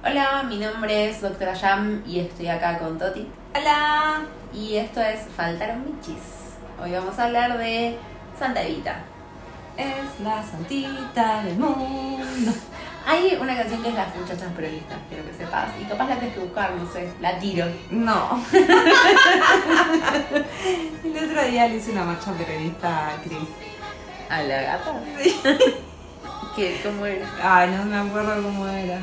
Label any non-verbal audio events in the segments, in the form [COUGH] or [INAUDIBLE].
Hola, mi nombre es Doctora Jam y estoy acá con Toti. Hola. Y esto es Faltaron Michis. Hoy vamos a hablar de Santa Evita. Es la santita del mundo. Hay una canción que es Las muchachas peronistas, quiero que sepas. Y capaz la tienes que buscar, no sé, la tiro. No. [LAUGHS] El otro día le hice una marcha peronista a Cris. ¿A la gata? Sí. ¿Qué? ¿Cómo era? Ay, no me acuerdo cómo era.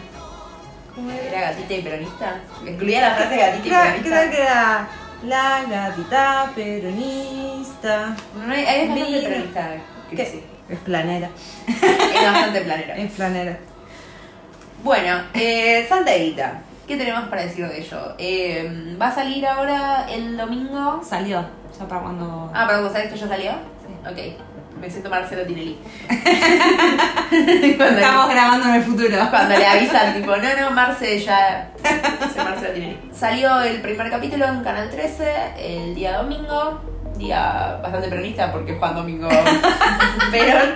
¿Cómo ¿Era gatita y peronista? Incluía la frase gatita y peronista. creo que era la gatita peronista. No, es es bastante Mira. peronista. ¿Qué? Que sí. Es planera. Es bastante planera. [LAUGHS] Es planera. Bueno, eh, Santa Evita. ¿Qué tenemos para decir de ello? Eh, va a salir ahora el domingo. Salió. Ya para cuando. Ah, para usar esto ya salió. Sí. Ok. Me siento Marcelo Tinelli. [LAUGHS] Estamos grabando en el futuro. cuando le avisan, tipo, no, no, Marce ya. Soy Marcelo Tinelli. Salió el primer capítulo en Canal 13 el día domingo. Día bastante peronista porque Juan Domingo [LAUGHS] Perón.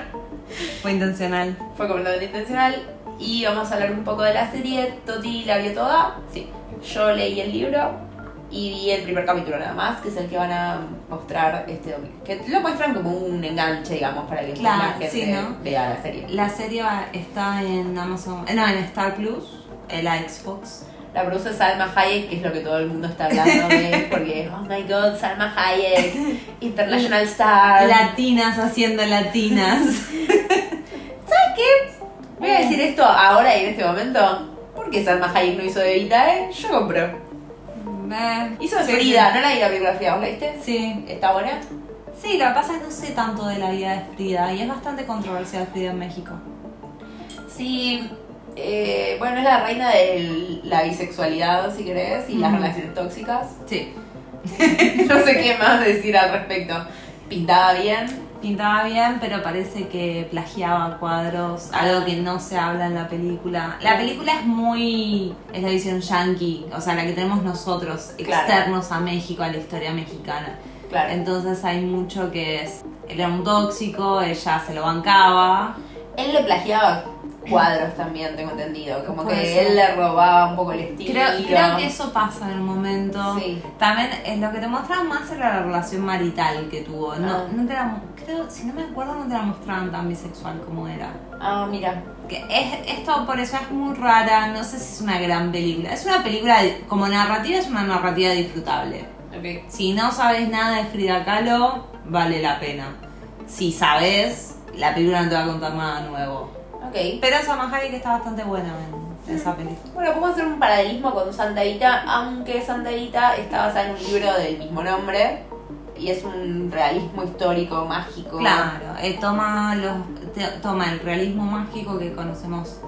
Fue intencional. Fue completamente intencional. Y vamos a hablar un poco de la serie. Toti la vio toda. Sí. Yo leí el libro y vi el primer capítulo nada más, que es el que van a mostrar este domingo. Que lo muestran como un enganche, digamos, para que Claro, la gente sí, ¿no? vea la serie. La serie está en Amazon. eh, No, en Star Plus. El Xbox. La produce Salma Hayek, que es lo que todo el mundo está hablando de, [LAUGHS] porque, oh my god, Salma Hayek, [LAUGHS] International Star. Latinas haciendo latinas. [LAUGHS] ¿Sabes qué? Voy a decir esto ahora y en este momento. ¿Por qué Salma Hayek no hizo de Evita, eh? Yo compro. Hizo de sí, Frida, no la vi la biografía, ¿vos la viste? Sí. ¿Está buena? Sí, lo que pasa es que no sé tanto de la vida de Frida y es bastante controversial Frida en México. Sí, eh, bueno, es la reina de la bisexualidad, si querés, y las relaciones tóxicas. Sí. [LAUGHS] no sé qué más decir al respecto. Pintaba bien. Pintaba bien, pero parece que plagiaba cuadros, algo que no se habla en la película. La película es muy. es la visión yankee, o sea, la que tenemos nosotros, Claro. externos a México, a la historia mexicana. Claro. Entonces hay mucho que es. Él era un tóxico, ella se lo bancaba. Él le plagiaba cuadros también, tengo entendido. Como Puede que ser. él le robaba un poco el estilo. Creo, creo que eso pasa en el momento. Sí. También es lo que te mostraban más era la relación marital que tuvo. No, Ah. no te la, creo, si no me acuerdo, no te la mostraban tan bisexual como era. Ah, mira. Que es, esto por eso es muy rara, no sé si es una gran película. Es una película, de- como narrativa, es una narrativa disfrutable. Ok. Si no sabes nada de Frida Kahlo, vale la pena. Si sabes, la película no te va a contar nada nuevo. Ok. Pero Salma Hayek está bastante buena en, esa película. Bueno, podemos hacer un paralelismo con Santa Evita, aunque Santa Evita está basada en un libro del mismo nombre y es un realismo histórico, mágico. Claro, eh, toma, los, te- toma el realismo mágico que conocemos,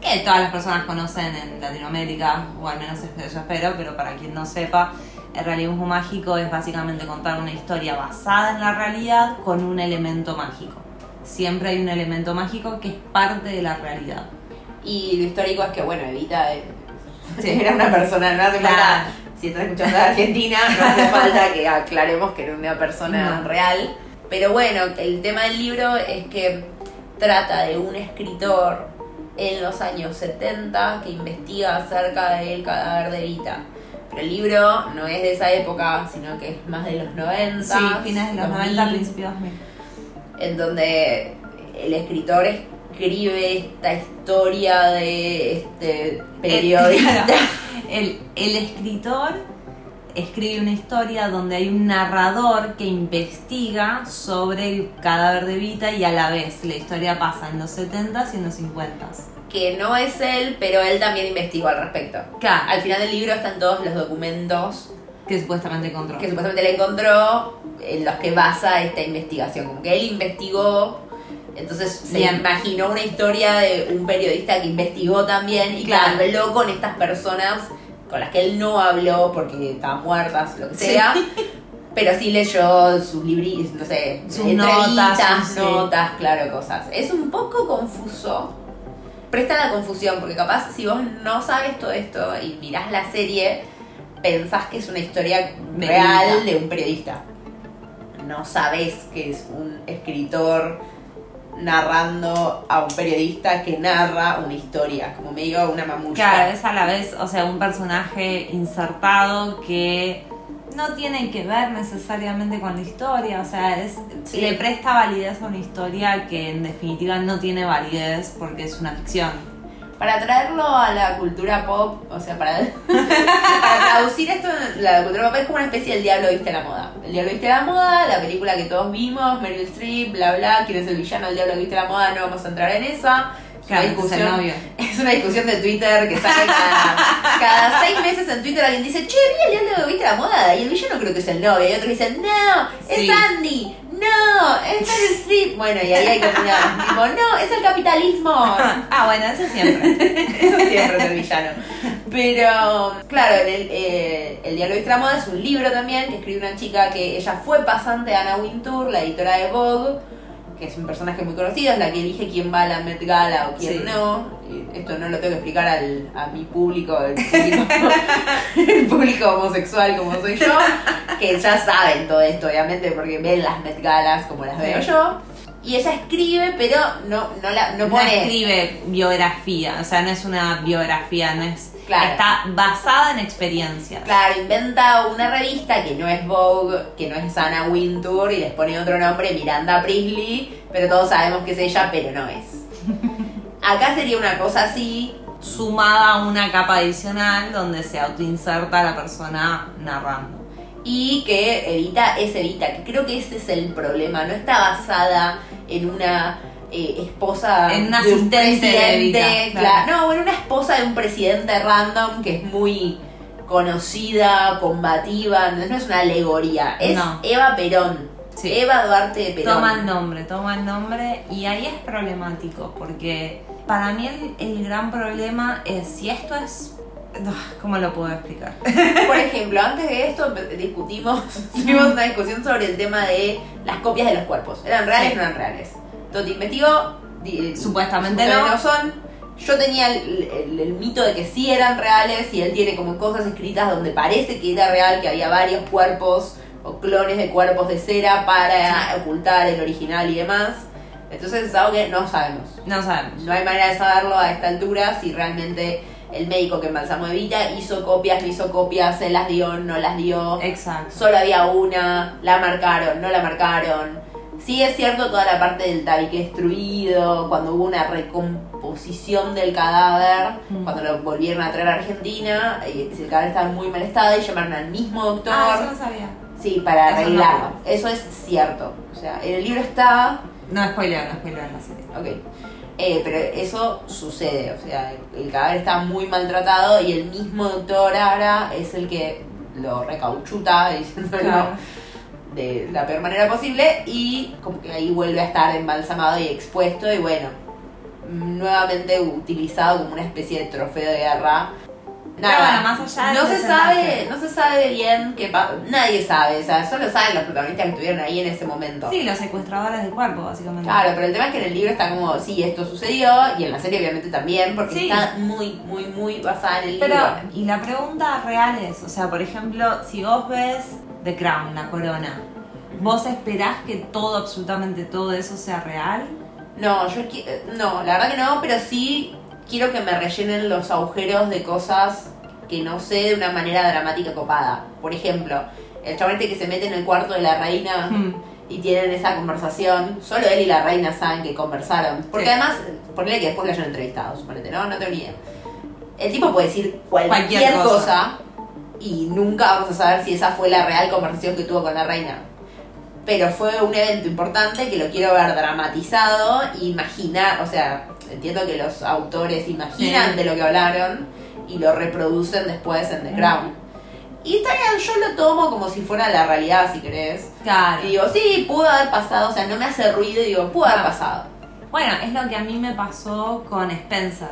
que todas las personas conocen en Latinoamérica, o al menos yo espero, pero para quien no sepa, el realismo mágico es básicamente contar una historia basada en la realidad con un elemento mágico. Siempre hay un elemento mágico que es parte de la realidad. Y lo histórico es que, bueno, Evita eh, [LAUGHS] era una persona, no hace Claro. falta, si estás escuchando de Argentina, no hace [LAUGHS] falta que aclaremos que era una persona No. real. Pero bueno, el tema del libro es que trata de un escritor en los años 70 que investiga acerca del cadáver de Evita. Pero el libro no es de esa época, sino que es más de los 90. Sí, fines de los 2000, 90, principios 2000. en donde el escritor escribe esta historia de este [LAUGHS] periodista. El, el escritor escribe una historia donde hay un narrador que investiga sobre el cadáver de Vita y a la vez la historia pasa en los 70s y en los 50s. que no es él, pero él también investigó al respecto. Claro. Al final del libro están todos los documentos Que supuestamente encontró. que supuestamente le encontró en los que basa esta investigación. Como que él investigó, entonces se imaginó una historia de un periodista que investigó también y Claro. que habló con estas personas con las que él no habló porque estaban muertas, lo que Sí. sea. Pero sí leyó sus libros, no sé, Sus entrevistas, notas, sí. notas, claro, cosas. Es un poco confuso. Presta la confusión, porque capaz si vos no sabes todo esto y mirás la serie, pensás que es una historia real de un periodista. No sabés que es un escritor narrando a un periodista que narra una historia, como medio una mamulla. Claro, es a la vez, o sea, un personaje insertado que no tiene que ver necesariamente con la historia, o sea, es, Sí. le presta validez a una historia que en definitiva no tiene validez porque es una ficción. Para traerlo a la cultura pop, o sea, para, [LAUGHS] para traducir esto en la cultura pop es como una especie del Diablo Viste la Moda. El Diablo Viste la Moda, la película que todos vimos, Meryl Streep, bla bla, quién es el villano del Diablo Viste la Moda, no vamos a entrar en esa. Es una Claro, es el discusión, es una discusión de Twitter que sale cada, cada seis meses en Twitter alguien dice, che, vi el Diablo Viste la Moda y el villano creo que es el novio. Y otros dicen, no, es Sí. Andy, no, es Meryl Streep. Bueno, y ahí hay que opinar. [LAUGHS] Tipo, no, es el capitalismo. [LAUGHS] ah, bueno, eso siempre. Eso siempre es el villano. Pero, claro, en el, eh, el Diablo Viste la Moda es un libro también que escribe una chica que ella fue pasante de Anna Wintour, la editora de Vogue, que es un personaje muy conocido, es la que elige quién va a la Met Gala o quién Sí. no. Esto no lo tengo que explicar al, a mi público, el público, [LAUGHS] el público homosexual como soy yo, que ya saben todo esto, obviamente, porque ven las Met Galas como las Sí. veo yo. Y ella escribe, pero no, no, la, no No pone... escribe biografía, o sea, no es una biografía, no es. Claro. Está basada en experiencias. Claro, inventa una revista que no es Vogue, que no es Anna Wintour y les pone otro nombre, Miranda Priestley, pero todos sabemos que es ella, pero no es. [LAUGHS] Acá sería una cosa así, Sumada a una capa adicional donde se autoinserta la persona narrando. y que Evita es Evita, que creo que ese es el problema, no está basada en una eh, esposa En una de un de presidente, claro. no, en una esposa de un presidente random que es muy conocida, combativa, no es una alegoría, es No. Eva Perón, Sí. Eva Duarte Perón. Toma el nombre, toma el nombre y ahí es problemático porque para mí el, el gran problema es si esto es... Ah, ¿Cómo lo puedo explicar? [LAUGHS] Por ejemplo, antes de esto discutimos, [LAUGHS] tuvimos una discusión sobre el tema de las copias de los cuerpos. ¿Eran reales Sí. o no eran reales? Toti investigó, di- Supuestamente supuestamente no. son. Yo tenía el, el- el mito de que sí eran reales y él tiene como cosas escritas donde parece que era real, que había varios cuerpos o clones de cuerpos de cera para ocultar el original y demás. Entonces es algo que no sabemos. No sabemos. No hay manera de saberlo a esta altura si realmente el médico que embalsamó a Evita hizo copias, no hizo copias, se las dio, no las dio. Exacto. Solo había una, la marcaron, no la marcaron. Sí es cierto toda la parte del tabique destruido, cuando hubo una recomposición del cadáver, Mm. cuando lo volvieron a traer a Argentina, eh, el cadáver estaba en muy mal estado y llamaron al mismo doctor. Ah, eso no sabía. Sí, para Eso no. arreglarlo. Eso es cierto. O sea, en el libro está, No spoiler, no spoiler la serie. Ok. Eh, pero eso sucede, o sea, el, el cadáver está muy maltratado y el mismo doctor Ara es el que lo recauchuta, diciéndolo Claro. De la peor manera posible, y como que ahí vuelve a estar embalsamado y expuesto, y bueno, nuevamente utilizado como una especie de trofeo de guerra. Nada, bueno, más allá no se sabe, no se sabe bien qué pa- nadie sabe, o sea, solo saben los protagonistas que estuvieron ahí en ese momento. Sí, los secuestradores del cuerpo, básicamente. Claro, pero el tema es que en el libro está como, sí, esto sucedió, y en la serie obviamente también, porque Sí. está muy, muy, muy basada en el Pero, libro. y la pregunta real es, o sea, por ejemplo, si vos ves The Crown, la corona, ¿vos esperás que todo, absolutamente todo eso sea real? No, yo no, la verdad que no, pero sí quiero que me rellenen los agujeros de cosas que no sé de una manera dramática copada. Por ejemplo, el chabonete que se mete en el cuarto de la reina Hmm. y tienen esa conversación, solo él y la reina saben que conversaron. Porque Sí. además, ponele que después lo hayan entrevistado, suponete, ¿no? No tengo ni idea. El tipo puede decir cualquier, Cualquier cosa. cosa. Y nunca vamos a saber si esa fue la real conversación que tuvo con la reina. Pero fue un evento importante que lo quiero ver dramatizado, imaginar, o sea, entiendo que los autores imaginan Sí. de lo que hablaron y lo reproducen después en The Mm. Crown. Y está bien, yo lo tomo como si fuera la realidad, si querés. Claro. Y digo, sí, pudo haber pasado, o sea, no me hace ruido y digo, pudo haber Ah. pasado. Bueno, es lo que a mí me pasó con Spencer,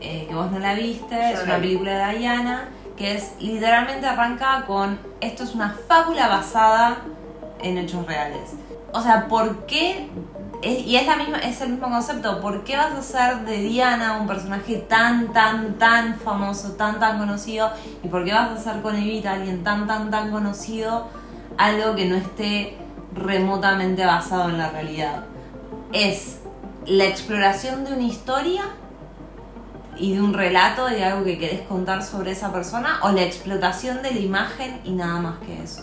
eh, que vos no la viste, Yo es no una película de Diana, que es literalmente arranca con esto es una fábula basada en hechos reales. O sea, ¿por qué? Y es, la misma, es el mismo concepto, ¿por qué vas a hacer de Diana un personaje tan, tan, tan famoso, tan, tan conocido? ¿Y por qué vas a hacer con Evita, alguien tan, tan, tan conocido, algo que no esté remotamente basado en la realidad? es la exploración de una historia y de un relato de algo que querés contar sobre esa persona o la explotación de la imagen y nada más que eso.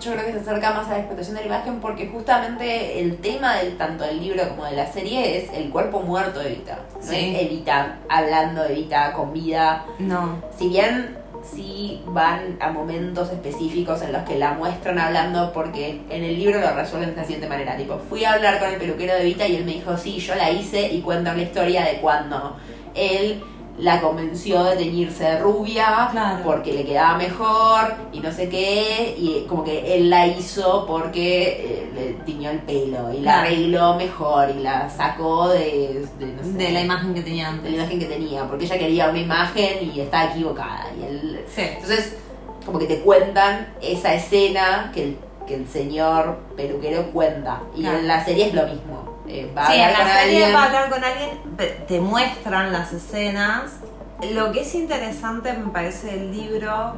Yo creo que se acerca más a la explotación de la imagen porque justamente el tema del tanto del libro como de la serie es el cuerpo muerto de Evita. No Sí. es Evita hablando de Evita con vida. No. Si bien sí van a momentos específicos en los que la muestran hablando porque en el libro lo resuelven de la siguiente manera, tipo, fui a hablar con el peluquero de Vita y él me dijo, sí, yo la hice y cuenta una historia de cuando él la convenció de teñirse de rubia Claro. porque le quedaba mejor y no sé qué, y como que él la hizo porque eh, le tiñó el pelo y la Claro. arregló mejor y la sacó de, de, no sé, De la imagen que tenía de antes. la imagen que tenía, porque ella quería una imagen y estaba equivocada. Y él, Sí. entonces, como que te cuentan esa escena que el, que el señor peluquero cuenta. Y Claro. en la serie es lo mismo. Eh, va a Sí, en la con serie alguien. va a hablar con alguien, te muestran las escenas. Lo que es interesante, me parece, del libro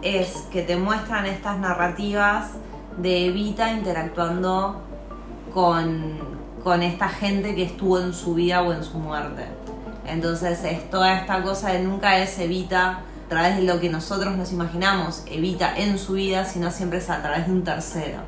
es que te muestran estas narrativas de Evita interactuando con, con esta gente que estuvo en su vida o en su muerte. Entonces es toda esta cosa de nunca es Evita a través de lo que nosotros nos imaginamos, Evita en su vida, sino siempre es a través de un tercero.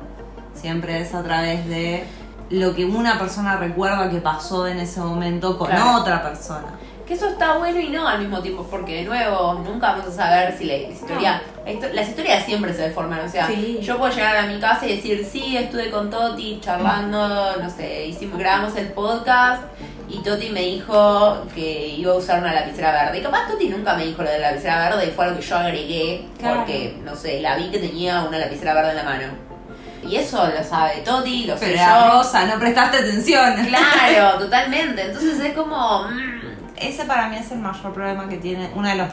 Siempre es a través de lo que una persona recuerda que pasó en ese momento con Claro. otra persona. Que eso está bueno y no al mismo tiempo, porque de nuevo, nunca vamos a saber si la historia. la histo- las historias siempre se deforman, o sea, Sí. yo puedo llegar a mi casa y decir, sí, estuve con Toti charlando, no sé, hicimos, grabamos el podcast y Toti me dijo que iba a usar una lapicera verde. Y capaz Toti nunca me dijo lo de la lapicera verde y fue algo que yo agregué Claro. porque, no sé, la vi que tenía una lapicera verde en la mano. Y eso lo sabe Toti, lo sé Pero yo. era rosa, no prestaste atención. Claro, [LAUGHS] totalmente. Entonces es como. mm, Ese para mí es el mayor problema que tiene, uno de los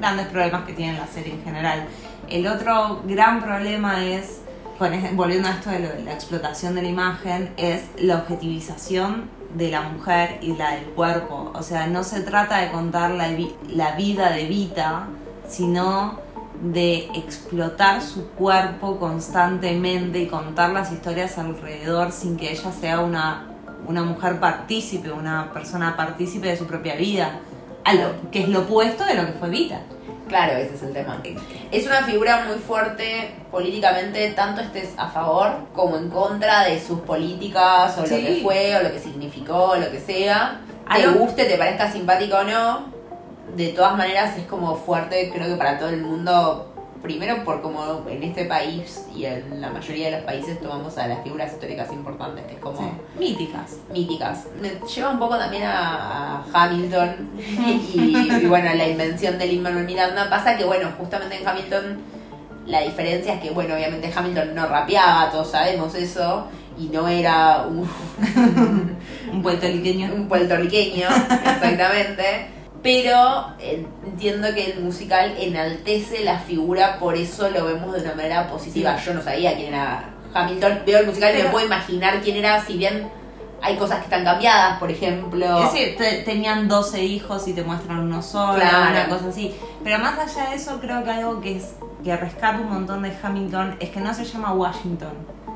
grandes problemas que tiene la serie en general. El otro gran problema es, con volviendo a esto de, lo de la explotación de la imagen, es la objetivización de la mujer y la del cuerpo. O sea, no se trata de contar la, la vida de Vita, sino de explotar su cuerpo constantemente y contar las historias alrededor sin que ella sea una, una mujer partícipe, una persona partícipe de su propia vida, a lo, que es lo opuesto de lo que fue Vita. Claro, ese es el tema. Es una figura muy fuerte políticamente, tanto estés a favor como en contra de sus políticas, o Sí. lo que fue, o lo que significó, o lo que sea. Te guste, te parezca simpático o no, de todas maneras es como fuerte, creo que para todo el mundo. Primero por como en este país y en la mayoría de los países tomamos a las figuras históricas importantes, que es como Sí. Míticas. míticas. Me lleva un poco también a, a Hamilton y, y, bueno, la invención de Lin-Manuel Miranda. Pasa que, bueno, justamente en Hamilton la diferencia es que, bueno, obviamente Hamilton no rapeaba, todos sabemos eso, y no era un, [LAUGHS] Un puertorriqueño. un puertorriqueño, exactamente. Pero eh, entiendo que el musical enaltece la figura, por eso lo vemos de una manera positiva. Sí. Yo no sabía quién era Hamilton, veo el musical y Pero- me puedo imaginar quién era, si bien hay cosas que están cambiadas, por ejemplo. Es decir, te- tenían 12 hijos y te muestran uno solo, Claro. una cosa así. Pero más allá de eso, creo que algo que es que rescata un montón de Hamilton es que no se llama Washington.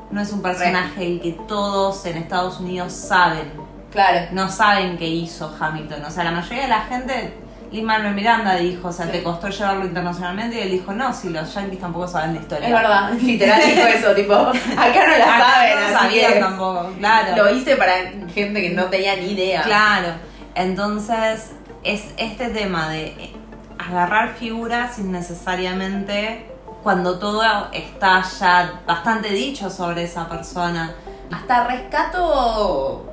No es un personaje el que todos en Estados Unidos saben. Claro. No saben qué hizo Hamilton. O sea, la mayoría de la gente, Lin Manuel Miranda dijo, o sea, Sí. te costó llevarlo internacionalmente y él dijo, no, si los yankees tampoco saben la historia. Es verdad, [LAUGHS] literal dijo eso, tipo, [LAUGHS] acá no la Acá saben, no sabían que tampoco, claro. lo hice para gente que no tenía ni idea. Claro, entonces es este tema de agarrar figuras sin necesariamente cuando todo está ya bastante dicho sobre esa persona. Hasta rescato,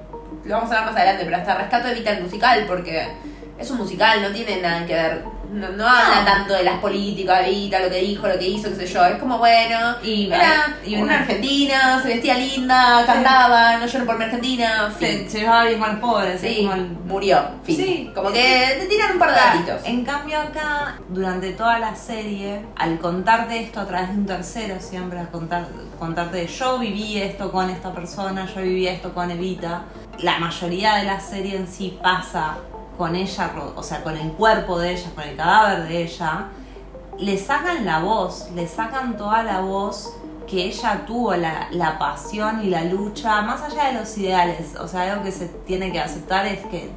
lo vamos a ver más adelante, pero hasta rescato evita el musical porque es un musical, no tiene nada que ver, no, no habla tanto de las políticas Evita, lo que dijo, lo que hizo, qué sé yo, es como bueno, Y- era y una, una- argentina, se vestía linda, cantaba, no lloro por mi Argentina, Se, se llevaba bien con los pobres. es Sí, como el- murió, fin. Sí. Como que te tiran un par de datitos. En cambio acá, durante toda la serie, al contarte esto a través de un tercero, siempre a contar, contarte de yo viví esto con esta persona, yo viví esto con Evita, la mayoría de la serie en sí pasa con ella, o sea, con el cuerpo de ella, con el cadáver de ella, le sacan la voz, le sacan toda la voz que ella tuvo la, la pasión y la lucha, más allá de los ideales. O sea, algo que se tiene que aceptar es que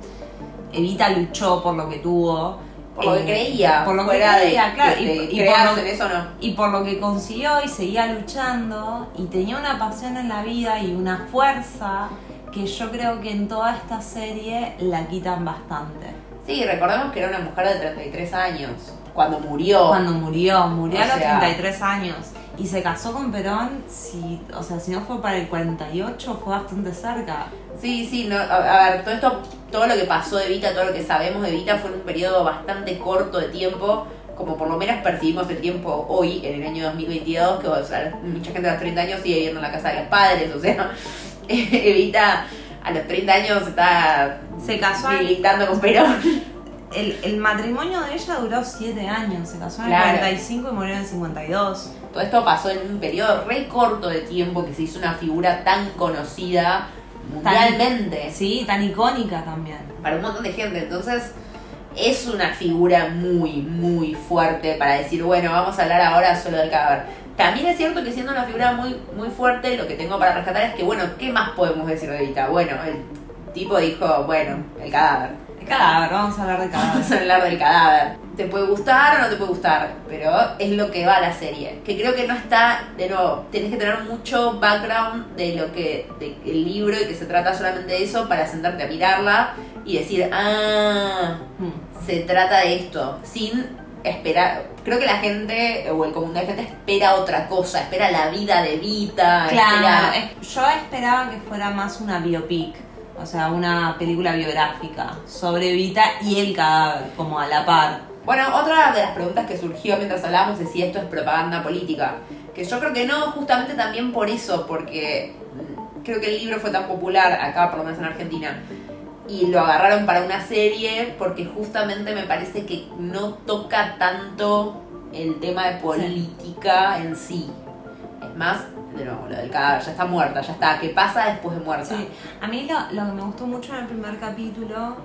Evita luchó por lo que tuvo. Por lo que eh, creía. Por lo que de- creía, claro. de- y, de y creas por lo, en eso o no. y por lo que consiguió y seguía luchando y tenía una pasión en la vida y una fuerza que yo creo que en toda esta serie la quitan bastante. Sí, recordemos que era una mujer de 33 años. Cuando murió. Cuando murió, murió O a los sea- 33 años y se casó con Perón, si, o sea, si no fue para el 48 fue bastante cerca. Sí, sí, no, a, a ver, todo esto, todo lo que pasó de Evita, todo lo que sabemos de Evita fue en un periodo bastante corto de tiempo, como por lo menos percibimos el tiempo hoy, en el año 2022, que o sea, mucha gente a los 30 años sigue viviendo en la casa de los padres, o sea, [LAUGHS] Evita a los 30 años está Se casó militando con Perón. El, el matrimonio de ella duró 7 años, se casó en Claro. el 45 y murió en el 52. Todo esto pasó en un periodo re corto de tiempo que se hizo una figura tan conocida mundialmente. Sí, tan icónica también. para un montón de gente. Entonces, es una figura muy, muy fuerte para decir, bueno, vamos a hablar ahora solo del cadáver. También es cierto que siendo una figura muy, muy fuerte, lo que tengo para rescatar es que, bueno, ¿qué más podemos decir de Evita? Bueno, el tipo dijo, bueno, el cadáver. El cadáver, vamos a hablar de cadáver. Vamos a hablar del cadáver. Te puede gustar o no te puede gustar, pero es lo que va a la serie. Que creo que no está, de nuevo, tenés que tener mucho background de lo que, del libro y que se trata solamente de eso para sentarte a mirarla y decir, ah, Hmm. se trata de esto, sin esperar. Creo que la gente, o el común de la gente, espera otra cosa, espera la vida de Vita, Claro, espera- yo esperaba que fuera más una biopic, o sea, una película biográfica sobre Vita y el cadáver, como a la par. Bueno, otra de las preguntas que surgió mientras hablábamos es si esto es propaganda política. Que yo creo que no, justamente también por eso, porque mm, creo que el libro fue tan popular acá, por lo menos en Argentina, y lo agarraron para una serie porque justamente me parece que no toca tanto el tema de política en sí. Es más, de nuevo, lo del cadáver, ya está muerta, ya está. ¿Qué pasa después de muerta? Sí, a mí lo, lo que me gustó mucho en el primer capítulo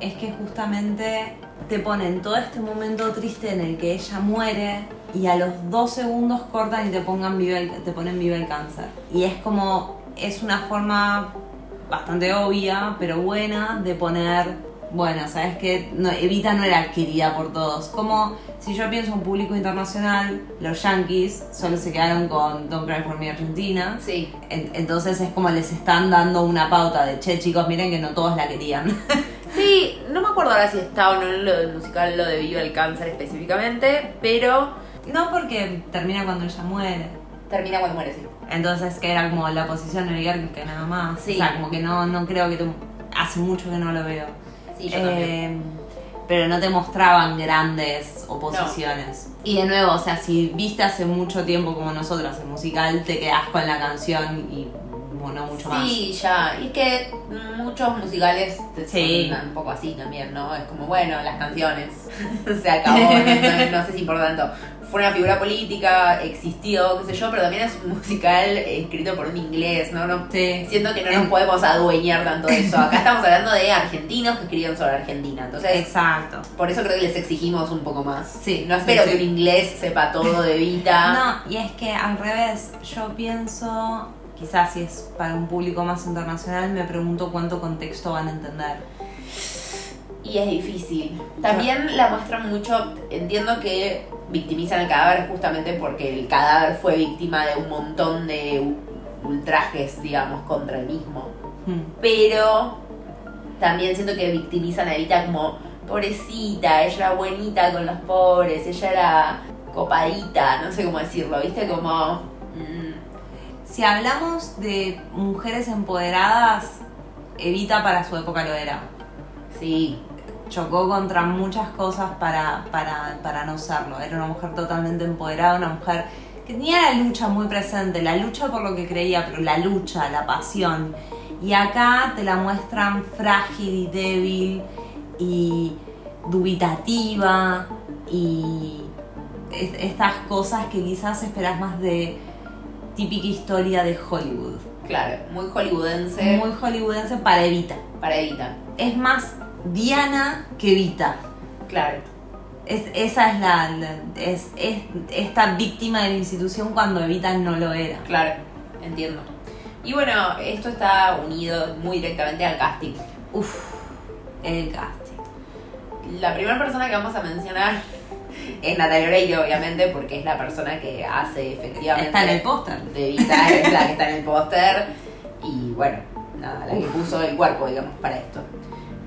es que justamente te ponen todo este momento triste en el que ella muere y a los dos segundos cortan y te pongan viva el, te ponen viva el cáncer. Y es como, es una forma bastante obvia, pero buena, de poner, bueno, sabes que no, Evita no era querida por todos. Como si yo pienso en un público internacional, los yankees solo se quedaron con Don't Cry for Me Argentina. Sí. En- Entonces es como les están dando una pauta de, che chicos, miren que no todos la querían. [LAUGHS] Sí, no me acuerdo ahora si está o no en lo del musical lo de Viva el Cáncer específicamente, pero no porque termina cuando ella muere. termina cuando muere, sí. Entonces que era como la posición que nada más. Sí. O sea, como que no, no creo que tú... Hace mucho que no lo veo. Sí, yo. Eh, pero no te mostraban grandes oposiciones. Y de nuevo, o sea, si viste hace mucho tiempo como nosotras el musical, te quedás con la canción y bueno, mucho más. Sí, ya. Y que muchos musicales te- Sí. son un poco así también, ¿no? Es como, bueno, las canciones. [LAUGHS] Se acabó, no, no- no sé si por tanto. Fue una figura política, existió, qué sé yo, pero también es un musical escrito por un inglés, ¿no? no Sí. Siento que no nos podemos adueñar tanto de eso. Acá estamos hablando de argentinos que escribieron sobre Argentina. Entonces, Exacto. por eso creo que les exigimos un poco más. Sí, No espero sí, sí. que un inglés sepa todo de Vita. [LAUGHS] No, y es que al revés, yo pienso, quizás si es para un público más internacional, me pregunto cuánto contexto van a entender. Y es difícil. También la muestran mucho, entiendo que victimizan el cadáver justamente porque el cadáver fue víctima de un montón de ultrajes, digamos, contra el mismo. Hmm. Pero también siento que victimizan a Evita como pobrecita, ella era buenita con los pobres, ella era copadita, no sé cómo decirlo, ¿viste? Como... Si hablamos de mujeres empoderadas, Evita para su época lo era. sí, Chocó contra muchas cosas para, para, para no serlo. Era una mujer totalmente empoderada, una mujer que tenía la lucha muy presente, la lucha por lo que creía, pero la lucha, la pasión. Y acá te la muestran frágil y débil y dubitativa y es- estas cosas que quizás esperas más de típica historia de Hollywood. claro, muy hollywoodense Muy hollywoodense para Evita. para Evita. Es más Diana que Evita. Claro. Es, esa es la, es, es esta víctima de la institución cuando Evita no lo era. Claro, entiendo. Y bueno, esto está unido muy directamente al casting. Uf, el casting. La primera persona que vamos a mencionar es Natalia Oreiro, obviamente, porque es la persona que hace efectivamente. Está en el póster. De Evita, es la que está en el póster. Y bueno, nada, la que puso el cuerpo, digamos, para esto.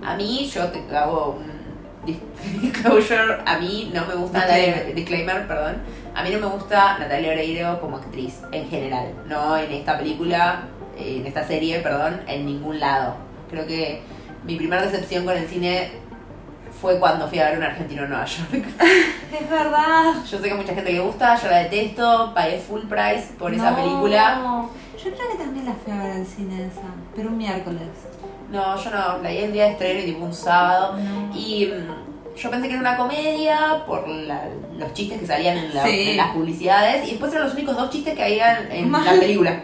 A mí, yo te hago un dis- [LAUGHS] disclosure, a mí no me gusta Disclaimer. Disclaimer, perdón. A mí no me gusta Natalia Oreiro como actriz, en general. No en esta película, en esta serie, perdón, en ningún lado. Creo que mi primera decepción con el cine fue cuando fui a ver un argentino en Nueva York. [LAUGHS] Es verdad. Yo sé que a mucha gente le gusta, yo la detesto, pagué full price por esa No. película. Yo creo que también la fui a ver al cine esa, pero un miércoles. No, yo no, la vi el día de estreno y tipo un sábado. No. Y mm, yo pensé que era una comedia por la- los chistes que salían en, la- Sí. en las publicidades. Y después eran los únicos dos chistes que había en Mal. [LAUGHS] la película.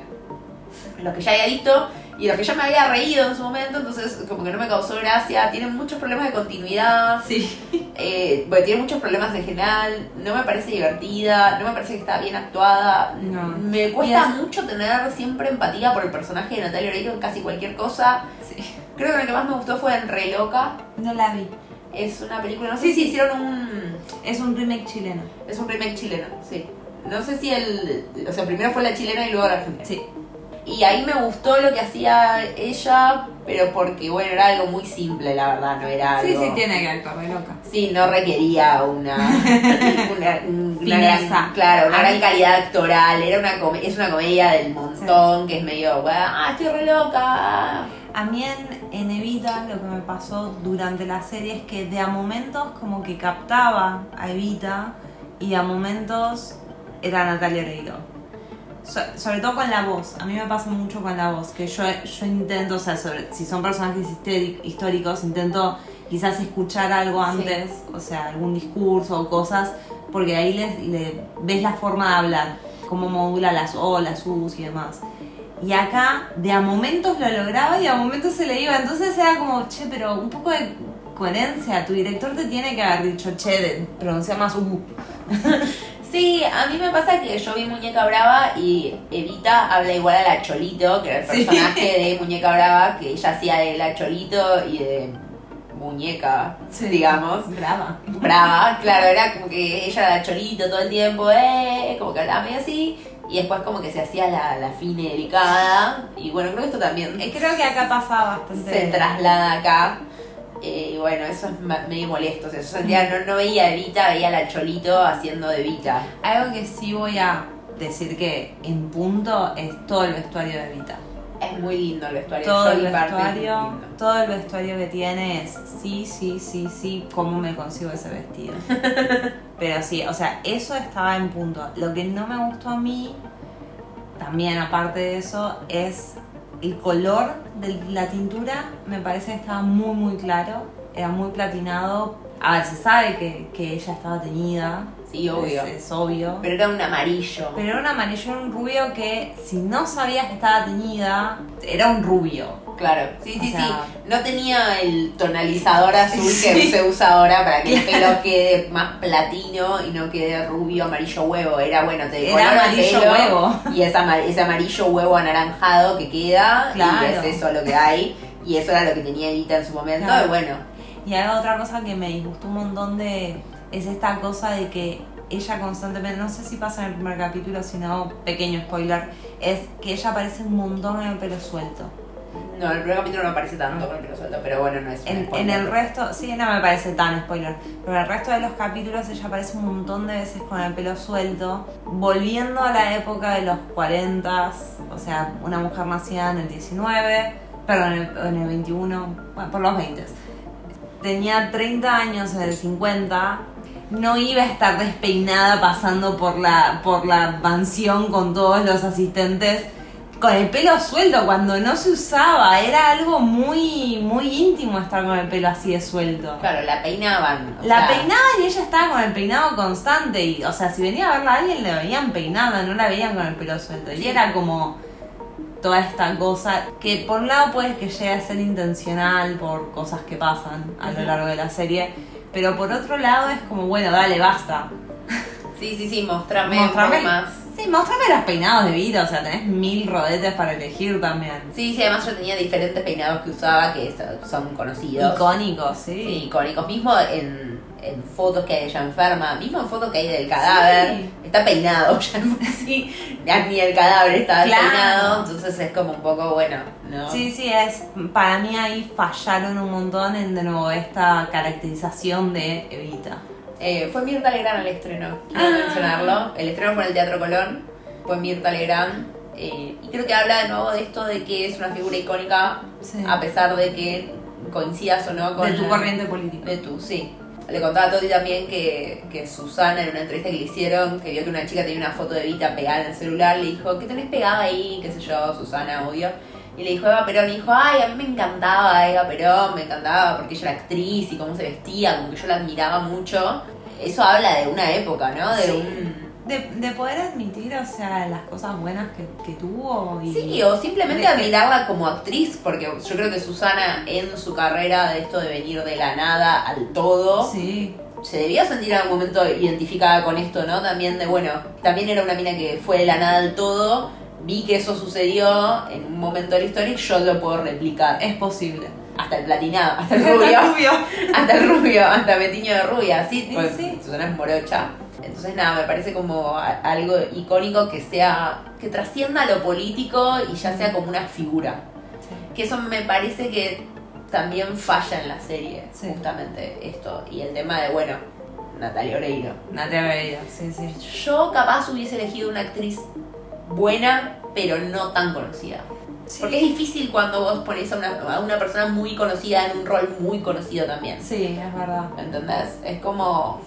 Los que ya había visto y los que ya me había reído en su momento. Entonces, como que no me causó gracia. Tienen muchos problemas de continuidad. Sí. Eh, bueno, tiene muchos problemas en general. No me parece divertida. No me parece que está bien actuada. No. Me cuesta mucho tener siempre empatía por el personaje de Natalia Oreiro en casi cualquier cosa. sí. Creo que lo que más me gustó fue en Re Loca. No la vi. Es una película, no sé Sí, si sí. hicieron un. Es un remake chileno. Es un remake chileno, sí. No sé si el. O sea, primero fue la chilena y luego la argentina. Sí. Y ahí me gustó lo que hacía ella, pero porque, bueno, era algo muy simple, la verdad, no era algo. Sí, sí, tiene que actuar de loca. Sí, no requería una. [LAUGHS] una, una gran, claro, una gran calidad actoral. Era una es una comedia del montón, que es medio. Ah, estoy re loca. A mí en, en Evita lo que me pasó durante la serie es que de a momentos como que captaba a Evita y a momentos era Natalia Oreiro. So- sobre todo con la voz, a mí me pasa mucho con la voz, que yo, yo intento, o sea, sobre- si son personajes históricos, intento quizás escuchar algo Sí. antes, o sea, algún discurso o cosas, porque ahí le, le ves la forma de hablar, cómo modula las O, las U's y demás. Y acá, de a momentos lo lograba y a momentos se le iba. Entonces era como, che, pero un poco de coherencia. Tu director te tiene que haber dicho, che, pronuncia más U. [LAUGHS] Sí, a mí me pasa que yo vi Muñeca Brava y Evita habla igual a la Cholito, que era el Sí. personaje de Muñeca Brava, que ella hacía de la Cholito y de Muñeca, digamos. Brava. Brava, [LAUGHS] claro, era como que ella era la Cholito todo el tiempo, eh, como que hablaba medio así, y después como que se hacía la, la fina y delicada, y bueno, creo que esto también Creo que acá pasaba bastante. se traslada acá. Eh, y bueno, eso es medio molesto. O sea, yo sentía, no, no veía a Evita, veía a la Cholito haciendo de Evita. Algo que sí voy a decir que en punto es todo el vestuario de Vita. Es muy lindo el vestuario. Todo el vestuario, todo el vestuario que tiene es sí, sí, sí, sí, cómo me consigo ese vestido. [LAUGHS] Pero sí, o sea, eso estaba en punto. Lo que no me gustó a mí, también aparte de eso, es el color de la tintura. Me parece que estaba muy, muy claro. Era muy platinado. A ver, se sabe que, que ella estaba teñida. Sí, obvio. Es, es obvio. Pero era un amarillo. Pero era un amarillo, era un rubio que si no sabías que estaba teñida, era un rubio. Claro, sí, sí, sea- sí. No tenía el tonalizador azul que [LAUGHS] se usa ahora para que el pelo quede más platino y no quede rubio, amarillo huevo. Era bueno, te Era amarillo pelo huevo. Y ese, ama- ese amarillo huevo anaranjado que queda. Claro. Y es eso lo que hay. Y eso era lo que tenía Evita en su momento. Claro. Y bueno, Y hay otra cosa que me disgustó un montón de. es esta cosa de que ella constantemente, no sé si pasa en el primer capítulo, sino pequeño spoiler, es que ella aparece un montón en el pelo suelto. No, el primer capítulo no aparece tanto con el pelo suelto, pero bueno, no es En, en el resto, sí, no me parece tan spoiler, pero en el resto de los capítulos ella aparece un montón de veces con el pelo suelto, volviendo a la época de los 40, o sea, una mujer nacida en el 19, perdón, en el, en el 21, bueno, por los 20. Tenía 30 años en el 50, no iba a estar despeinada pasando por la, por la mansión con todos los asistentes con el pelo suelto cuando no se usaba. Era algo muy, muy íntimo estar con el pelo así de suelto. Claro, la peinaban. o La sea, peinaban y ella estaba con el peinado constante. Y, o sea, si venía a verla a alguien, le veían peinada, no la veían con el pelo suelto. Y era como toda esta cosa que por un lado puede que llegue a ser intencional por cosas que pasan a lo largo de la serie, Pero por otro lado es como, bueno, dale, basta. Sí, sí, sí, mostrame, Mostrame- más. Sí, mostrame los peinados de Vita, o sea, tenés mil rodetes para elegir también. Sí, sí, además yo tenía diferentes peinados que usaba que so- son conocidos. Icónicos, Sí, sí. icónicos. Mismo en, en fotos que hay de ella enferma, mismo en fotos que hay del cadáver, Sí. está peinado [LAUGHS] ya por sí, ni el cadáver está Claro. peinado, entonces es como un poco bueno, ¿no? Sí, sí, es. Para mí ahí fallaron un montón en de nuevo esta caracterización de Evita. Eh, fue Mirta Legrand el estreno, quiero Ah. mencionarlo. El estreno fue en el Teatro Colón, fue Mirta Legrand. eh, y creo que habla de nuevo de esto de que es una figura icónica, Sí. a pesar de que coincidas o no con de tu la- corriente política. De tu, sí. Le contaba a Toti también que, que Susana en una entrevista que le hicieron, que vio que una chica tenía una foto de Vita pegada en el celular, le dijo, ¿qué tenés pegada ahí? qué sé yo, Susana, obvio. Y le dijo Eva Perón, y dijo, ay, a mí me encantaba Eva Perón, me encantaba porque ella era actriz y cómo se vestía, como que yo la admiraba mucho. Eso habla de una época, ¿no? De Sí. un... De, de poder admitir, o sea, las cosas buenas que, que tuvo. Y... Sí, o simplemente admirarla como actriz, porque yo creo que Susana en su carrera de esto de venir de la nada al todo, Sí, se debía sentir en algún momento identificada con esto, ¿no? También de, bueno, también era una mina que fue de la nada al todo, vi que eso sucedió en un momento de la historia y yo lo puedo replicar. es posible. Hasta el platinado, hasta el [LAUGHS] rubio, hasta el rubio, hasta Metiño de rubia, sí, Sí, pues sí. Susana es morocha. Entonces nada, me parece como algo icónico que sea, que trascienda lo político y ya sea como una figura. Sí. Que eso me parece que también falla en la serie, Sí. justamente esto. Y el tema de, bueno, Natalia Oreiro. Natalia Oreiro, sí, sí. Yo capaz hubiese elegido una actriz buena, pero no tan conocida. Porque es difícil cuando vos pones a una, a una persona muy conocida en un rol muy conocido también. Sí, es verdad. ¿Entendés? Es como...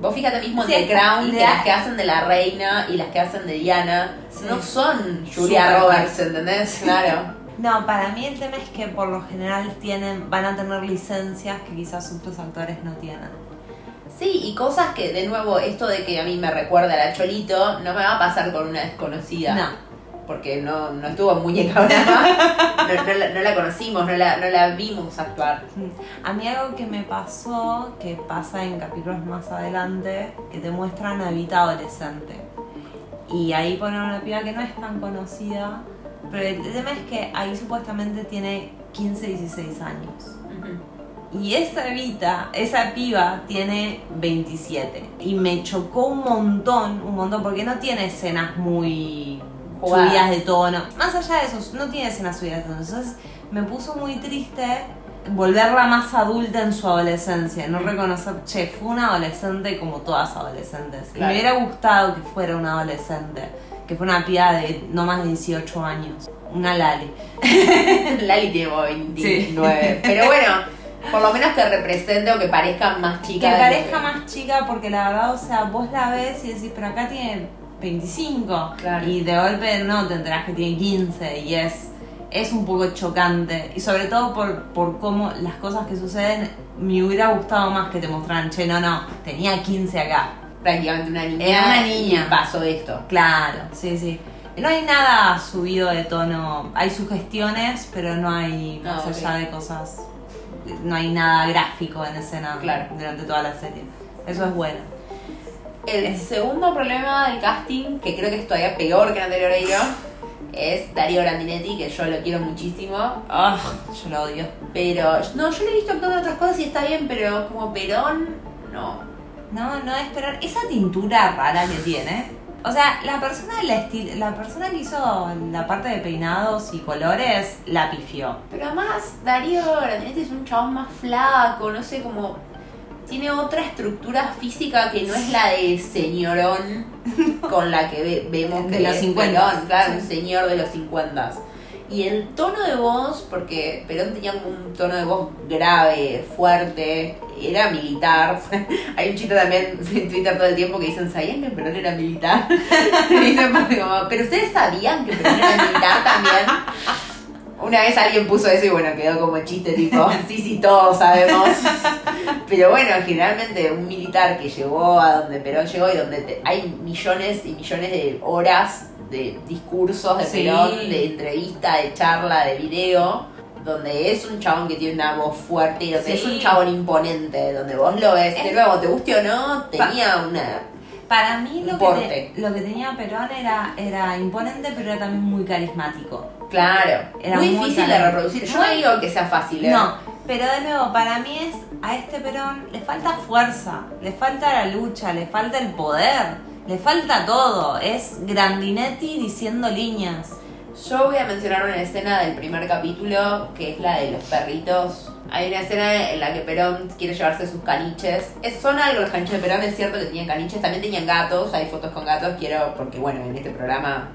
Vos fíjate mismo en Sí, The es- Crown, que las que hacen de la reina y las que hacen de Diana Sí. no son Julia Roberts, ¿entendés? Claro. No, para mí el tema es que por lo general tienen, van a tener licencias que quizás otros actores no tienen. Sí, y cosas que, de nuevo, esto de que a mí me recuerda a la Cholito, no me va a pasar con una desconocida. No. Porque no, no estuvo en Muñeca Brava, [LAUGHS] no, no la, no la conocimos, no la, no la vimos actuar. A mí algo que me pasó, que pasa en capítulos más adelante, que te muestran a Vita adolescente. Y ahí ponen una piba que no es tan conocida, pero el tema es que ahí supuestamente tiene 15, 16 años. Y esa Evita, esa piba tiene 27. Y me chocó un montón, un montón, porque no tiene escenas muy Jugadas. subidas de tono. Más allá de eso, no tiene escenas subidas de tono. Entonces me puso muy triste volverla más adulta en su adolescencia. No reconocer, che, fue una adolescente como todas adolescentes. Y Claro. me hubiera gustado que fuera una adolescente. Que fue una piba de no más de 18 años. Una Lali. [LAUGHS] Lali tiene como 29. Pero bueno, por lo menos que represente o que parezca más Que chica. de- parezca más chica porque la verdad, o sea, vos la ves y decís, pero acá tiene 25. Claro. Y de golpe no, te enterás que tiene 15 y es, es un poco chocante. Y sobre todo por, por cómo las cosas que suceden, me hubiera gustado más que te mostraran, che, no, no, tenía 15 acá. Prácticamente una niña. Era una niña. Y pasó esto. Claro, sí, sí. No hay nada subido de tono, hay sugestiones, pero no hay, No, más allá de cosas, no hay nada gráfico en escena Claro. durante toda la serie. Eso es bueno. El segundo problema del casting, que creo que es todavía peor que Natalia Oreiro, es Darío Grandinetti, que yo lo quiero muchísimo. Ah, yo lo odio. Pero, no, yo lo he visto actuando en otras cosas y está bien, pero como Perón, no. No, no esperar. Esa tintura rara que tiene. O sea, la persona estil- la persona que hizo la parte de peinados y colores la pifió. Pero además, Darío Grandinetti es un chabón más flaco, no sé, como. Tiene otra estructura física que no es la de señorón [LAUGHS] con la que ve- vemos De que los es 50, Perón, claro, un señor de los 50. Y el tono de voz, porque Perón tenía un tono de voz grave, fuerte, era militar. [LAUGHS] Hay un chiste también en Twitter todo el tiempo que dicen, ¿sabían que Perón era militar? [LAUGHS] Dicen, Pero ustedes sabían que Perón era militar también. Una vez alguien puso eso y bueno, quedó como chiste tipo, [LAUGHS] sí, sí, todos sabemos. Pero bueno, generalmente un militar que llegó a donde Perón llegó y donde te- hay millones y millones de horas de discursos de Sí. Perón, de entrevista, de charla, de video. donde es un chabón que tiene una voz fuerte, donde Sí. es un chabón imponente, donde vos lo ves, de nuevo, te guste o no, tenía una... Para mí lo que, te- lo que tenía Perón era, era imponente, pero era también muy carismático. Claro, Era muy muy difícil de reproducir. Yo no digo que sea fácil, ¿eh? No, pero de nuevo, para mí es, a este Perón le falta fuerza, le falta la lucha, le falta el poder, le falta todo. Es Grandinetti diciendo líneas. Yo voy a mencionar una escena del primer capítulo, que es la de los perritos. Hay una escena en la que Perón quiere llevarse sus caniches. Es, son algo los caniches de Perón, es cierto que tenían caniches, también tenían gatos, hay fotos con gatos, quiero, porque bueno, en este programa,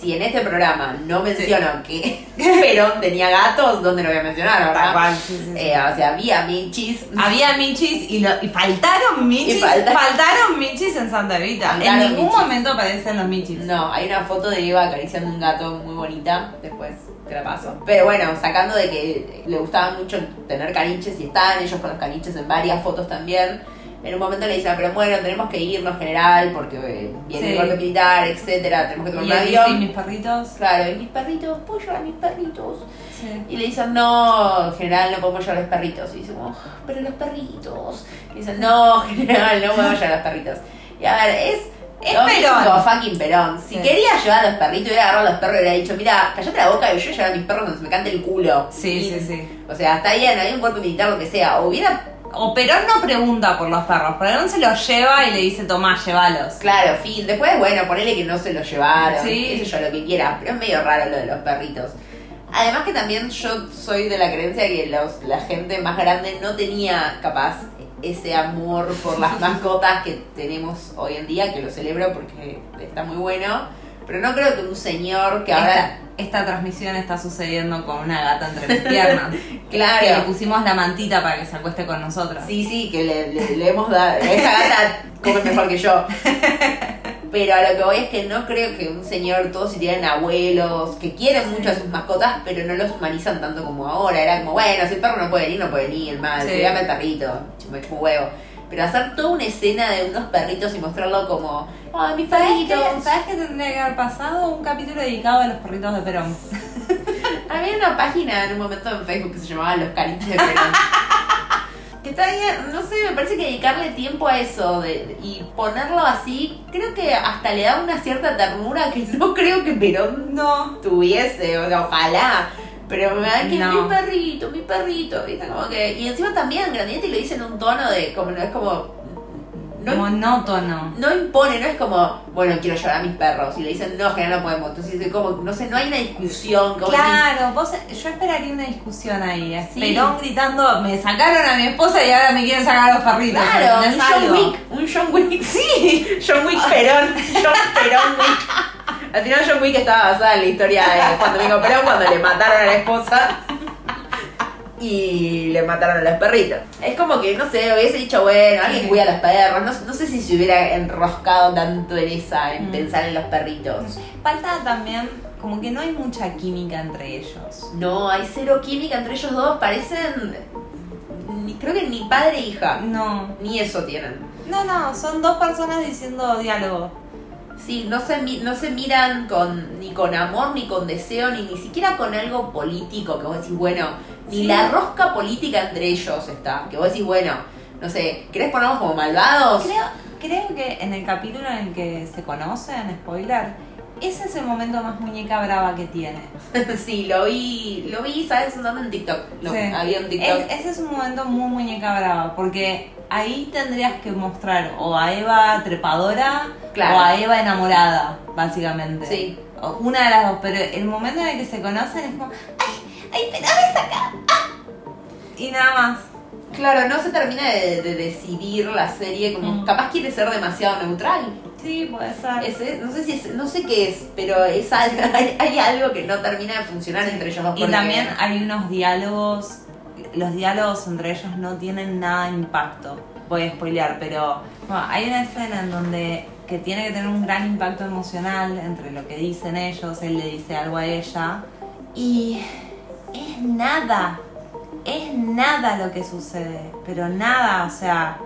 si en este programa no menciono que [LAUGHS] Perón tenía gatos, ¿dónde lo voy a mencionar, verdad? sí. Eh, o sea, había michis. Había michis y, lo- y faltaron. Y falta- faltaron michis en Santa Evita. En Faltaron ningún momento aparecen los michis. No, hay una foto de Eva acariciando un gato muy bonita, después te la paso. Pero bueno, sacando de que le gustaba mucho tener caniches y estaban ellos con los caniches en varias fotos también. En un momento le dicen, pero bueno, tenemos que irnos general porque eh, viene Sí. el golpe militar, etcétera, tenemos que tomar Y un dice, ¿y avión. mis perritos. Claro, y mis perritos, puedo llevar a mis perritos. Sí. Y le dicen, no, general, no podemos llevar a los perritos. Y dicen, "Oh, pero los perritos. Y dicen, no, general, no podemos llevar a los perritos. Y a ver, es. Es Perón. fucking Perón. Si Sí. quería llevar a los perritos, hubiera agarrado a los perros y hubiera dicho, mira, callate la boca y yo llevar a mis perros donde se me cante el culo. Sí, Y- sí, sí. O sea, está bien, hay un cuerpo militar, lo que sea. O hubiera, O Perón no pregunta por los perros. Perón se los lleva y le dice, tomá, llévalos. claro, fin. Después, bueno, ponele que no se lo llevaron, Sí. qué sé yo, lo que quiera. Pero es medio raro lo de los perritos. Además que también yo soy de la creencia de que los, la gente más grande no tenía capaz ese amor por las [LAUGHS] mascotas que tenemos hoy en día, que lo celebro porque está muy bueno. Pero no creo que un señor que ahora... Esta, esta transmisión está sucediendo con una gata entre mis piernas. [LAUGHS] Claro. Que le pusimos la mantita para que se acueste con nosotras. Sí, sí, que le, le- le hemos dado. Esta gata come mejor que yo. [LAUGHS] Pero a lo que voy es que no creo que un señor, todos si tienen abuelos, que quieren mucho a sus mascotas, pero no los humanizan tanto como ahora. Era como, bueno, si el perro no puede venir, no puede venir, el mal, Sí. al perrito, me huevo. Pero hacer toda una escena de unos perritos y mostrarlo como, ay, mis ¿Sabes qué? perritos. ¿Sabes qué tendría que haber pasado? Un capítulo dedicado a los perritos de Perón. [LAUGHS] Había una página en un momento en Facebook que se llamaba Los Caniches de Perón. [LAUGHS] que está bien, no sé, me parece que dedicarle tiempo a eso de- y ponerlo así, creo que hasta le da una cierta ternura que no creo que Perón No. tuviese, o sea, ojalá. Pero me da que No. mi perrito, mi perrito, ¿viste? Como que, y encima también Grandinetti lo dice en un tono de, como no es como, no, Monótono. no impone, no es como, bueno, quiero llevar a mis perros, y le dicen, no, general no podemos, entonces es como, no sé, no hay una discusión, como Claro, vos, yo esperaría una discusión ahí. es Sí. Perón gritando, me sacaron a mi esposa y ahora me quieren sacar a los perritos. Claro, un ¿entendés John? Wick, un John Wick. Sí, [LAUGHS] John Wick Perón, John Perón Wick. Al final John Wick estaba basada en la historia de Juan Domingo Perón cuando le mataron a la esposa y le mataron a los perritos. Es como que, no sé, hubiese dicho, bueno, alguien cuida a los perros. No, no sé si se hubiera enroscado tanto en esa, en Mm. pensar en los perritos. Falta también, como que no hay mucha química entre ellos. No, hay cero química entre ellos dos, parecen. ni- creo que ni padre e hija. No. Ni eso tienen. No, no, son dos personas diciendo diálogo. Sí, no se, no se miran con, ni con amor, ni con deseo, ni ni siquiera con algo político, que vos decís, bueno, ni Sí. la rosca política entre ellos está, que vos decís, bueno, no sé, ¿querés ponernos como malvados? Creo, creo que en el capítulo en el que se conocen, spoiler, ese es el momento más muñeca brava que tiene. [LAUGHS] sí, lo vi, lo vi, ¿sabes? Dónde en TikTok. Lo, Sí. Había un TikTok. Es- ese es un momento muy muñeca brava, porque ahí tendrías que mostrar o a Eva trepadora Claro. o a Eva enamorada, básicamente. Sí. O una de las dos, pero el momento en el que se conocen es como, ¡ay! ¡Ay, pero está acá! ¡Ah! Y nada más. Claro, no se termina de, de decidir la serie, como Mm. capaz quiere ser demasiado neutral. Sí, puede ser. Ese- no sé si es, no sé qué es, pero es algo- [LAUGHS] hay, hay algo que no termina de funcionar entre ellos dos. Y también hay unos diálogos, los diálogos entre ellos no tienen nada de impacto. Voy a spoilear, pero bueno, hay una escena en donde que tiene que tener un gran impacto emocional entre lo que dicen ellos, él le dice algo a ella y es nada, es nada lo que sucede, pero nada, o sea,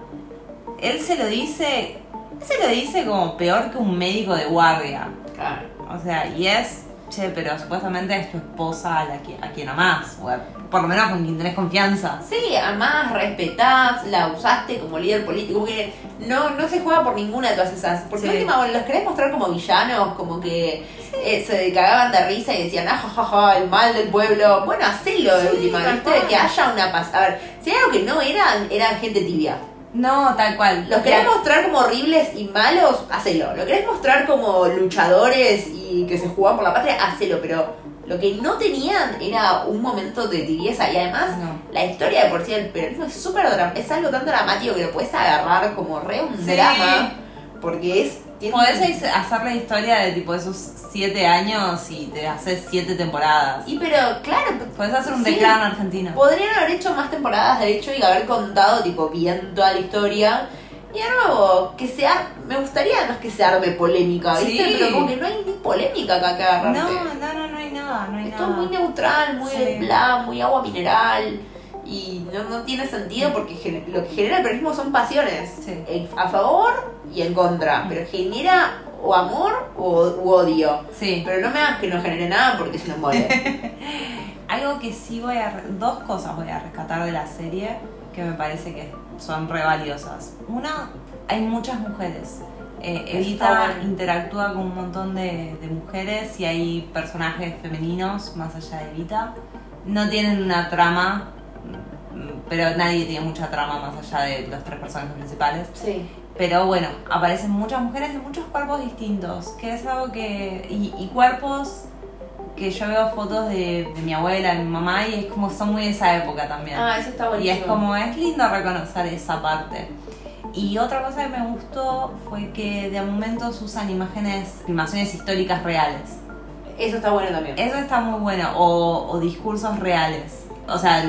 él se lo dice, él se lo dice como peor que un médico de guardia. Claro. O sea, y es che, pero supuestamente es tu esposa a, la que, a quien amás, o a- por lo menos con quien tenés confianza. Sí, amás, respetás, la usaste como líder político, que no, no se juega por ninguna de todas esas. Porque Sí. última los querés mostrar como villanos, como que eh, se cagaban de risa y decían, ah, ja, ja, ja, el mal del pueblo. Bueno, hacelo de Sí, última, ¿viste? Que haya una paz. A ver, si hay algo que no eran, eran gente tibia. No, tal cual. Los querés mostrar como horribles y malos, hacelo. Lo querés mostrar como luchadores y que se jugaban por la patria, hacelo. Pero lo que no tenían era un momento de tibieza. Y además, No. la historia de por sí del peronismo es súper dram- Es algo tan dramático que lo puedes agarrar como re un Sí. drama. Porque es. tiene- Podés hacer la historia de tipo esos siete años y te haces siete temporadas. Y pero, claro. Podés hacer un sí, declaro en Argentina. Podrían haber hecho más temporadas, de hecho, y haber contado, tipo, bien toda la historia. Y de nuevo, que sea. Me gustaría no es que se arme polémica, ¿viste? Sí. Pero como que no hay ni polémica acá que agarrarte. No, no, no, no hay nada, no hay Es todo nada. muy neutral, muy Sí. muy agua mineral. Y no, no tiene sentido porque lo que genera el peronismo son pasiones. Sí. A favor y en contra. Pero genera o amor o u odio. Sí. Pero no me hagas que no genere nada porque es una mole. Algo que sí voy a... Dos cosas voy a rescatar de la serie que me parece que son re valiosas. Una, hay muchas mujeres. Eh, Evita bueno. interactúa con un montón de, de mujeres y hay personajes femeninos más allá de Evita. No tienen una trama, mm, pero nadie tiene mucha trama más allá de los tres personajes principales. sí. Pero bueno, aparecen muchas mujeres de muchos cuerpos distintos, que es algo que... Y, y cuerpos que yo veo fotos de, de mi abuela, de mi mamá, y es como son muy de esa época también. Ah, eso está y buenísimo. es como, es lindo reconocer esa parte. Y otra cosa que me gustó fue que de momentos usan imágenes, filmaciones históricas reales. Eso está bueno también. Eso está muy bueno, o, o discursos reales. O sea,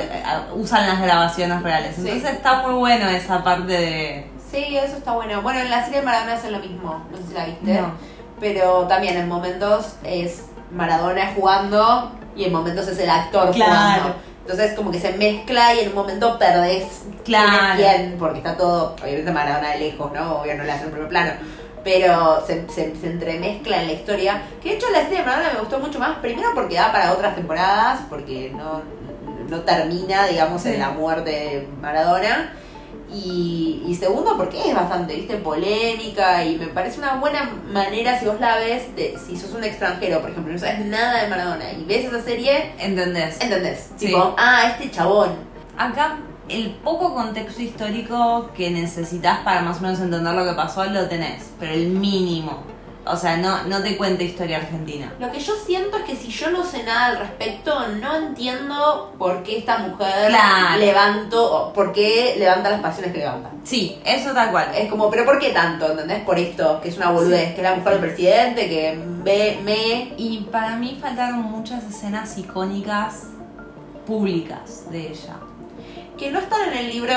usan las grabaciones reales. Sí. Entonces está muy bueno esa parte de... Sí, eso está bueno. Bueno, en la serie de Maradona hacen lo mismo. No sé si la viste. No. Pero también en momentos es Maradona jugando y en momentos es el actor Claro. jugando. Entonces como que se mezcla y en un momento perdés quién Claro. quién, porque está todo, obviamente Maradona de lejos, ¿no? Obvio no le hacen en primer plano. Pero se, se, se entremezcla en la historia. Que de hecho la serie de Maradona me gustó mucho más, primero porque da para otras temporadas, porque no, no termina, digamos, en la muerte de Maradona. Y, y segundo, porque es bastante, viste, polémica y me parece una buena manera, si vos la ves, de, si sos un extranjero, por ejemplo, no sabes nada de Maradona y ves esa serie, ¿Entendés? ¿entendés? Sí. Tipo, ah, este chabón. Acá el poco contexto histórico que necesitas para más o menos entender lo que pasó lo tenés, pero el mínimo. O sea, no, no te cuenta historia argentina. Lo que yo siento es que si yo no sé nada al respecto, no entiendo por qué esta mujer Claro. levanto, o por qué levanta las pasiones que levanta. Sí, eso tal cual. Es como, pero ¿por qué tanto? ¿Entendés? Por esto, que es una boludez, que es la mujer del presidente, que ve, me... Y para mí faltaron muchas escenas icónicas públicas de ella. que no están en el libro,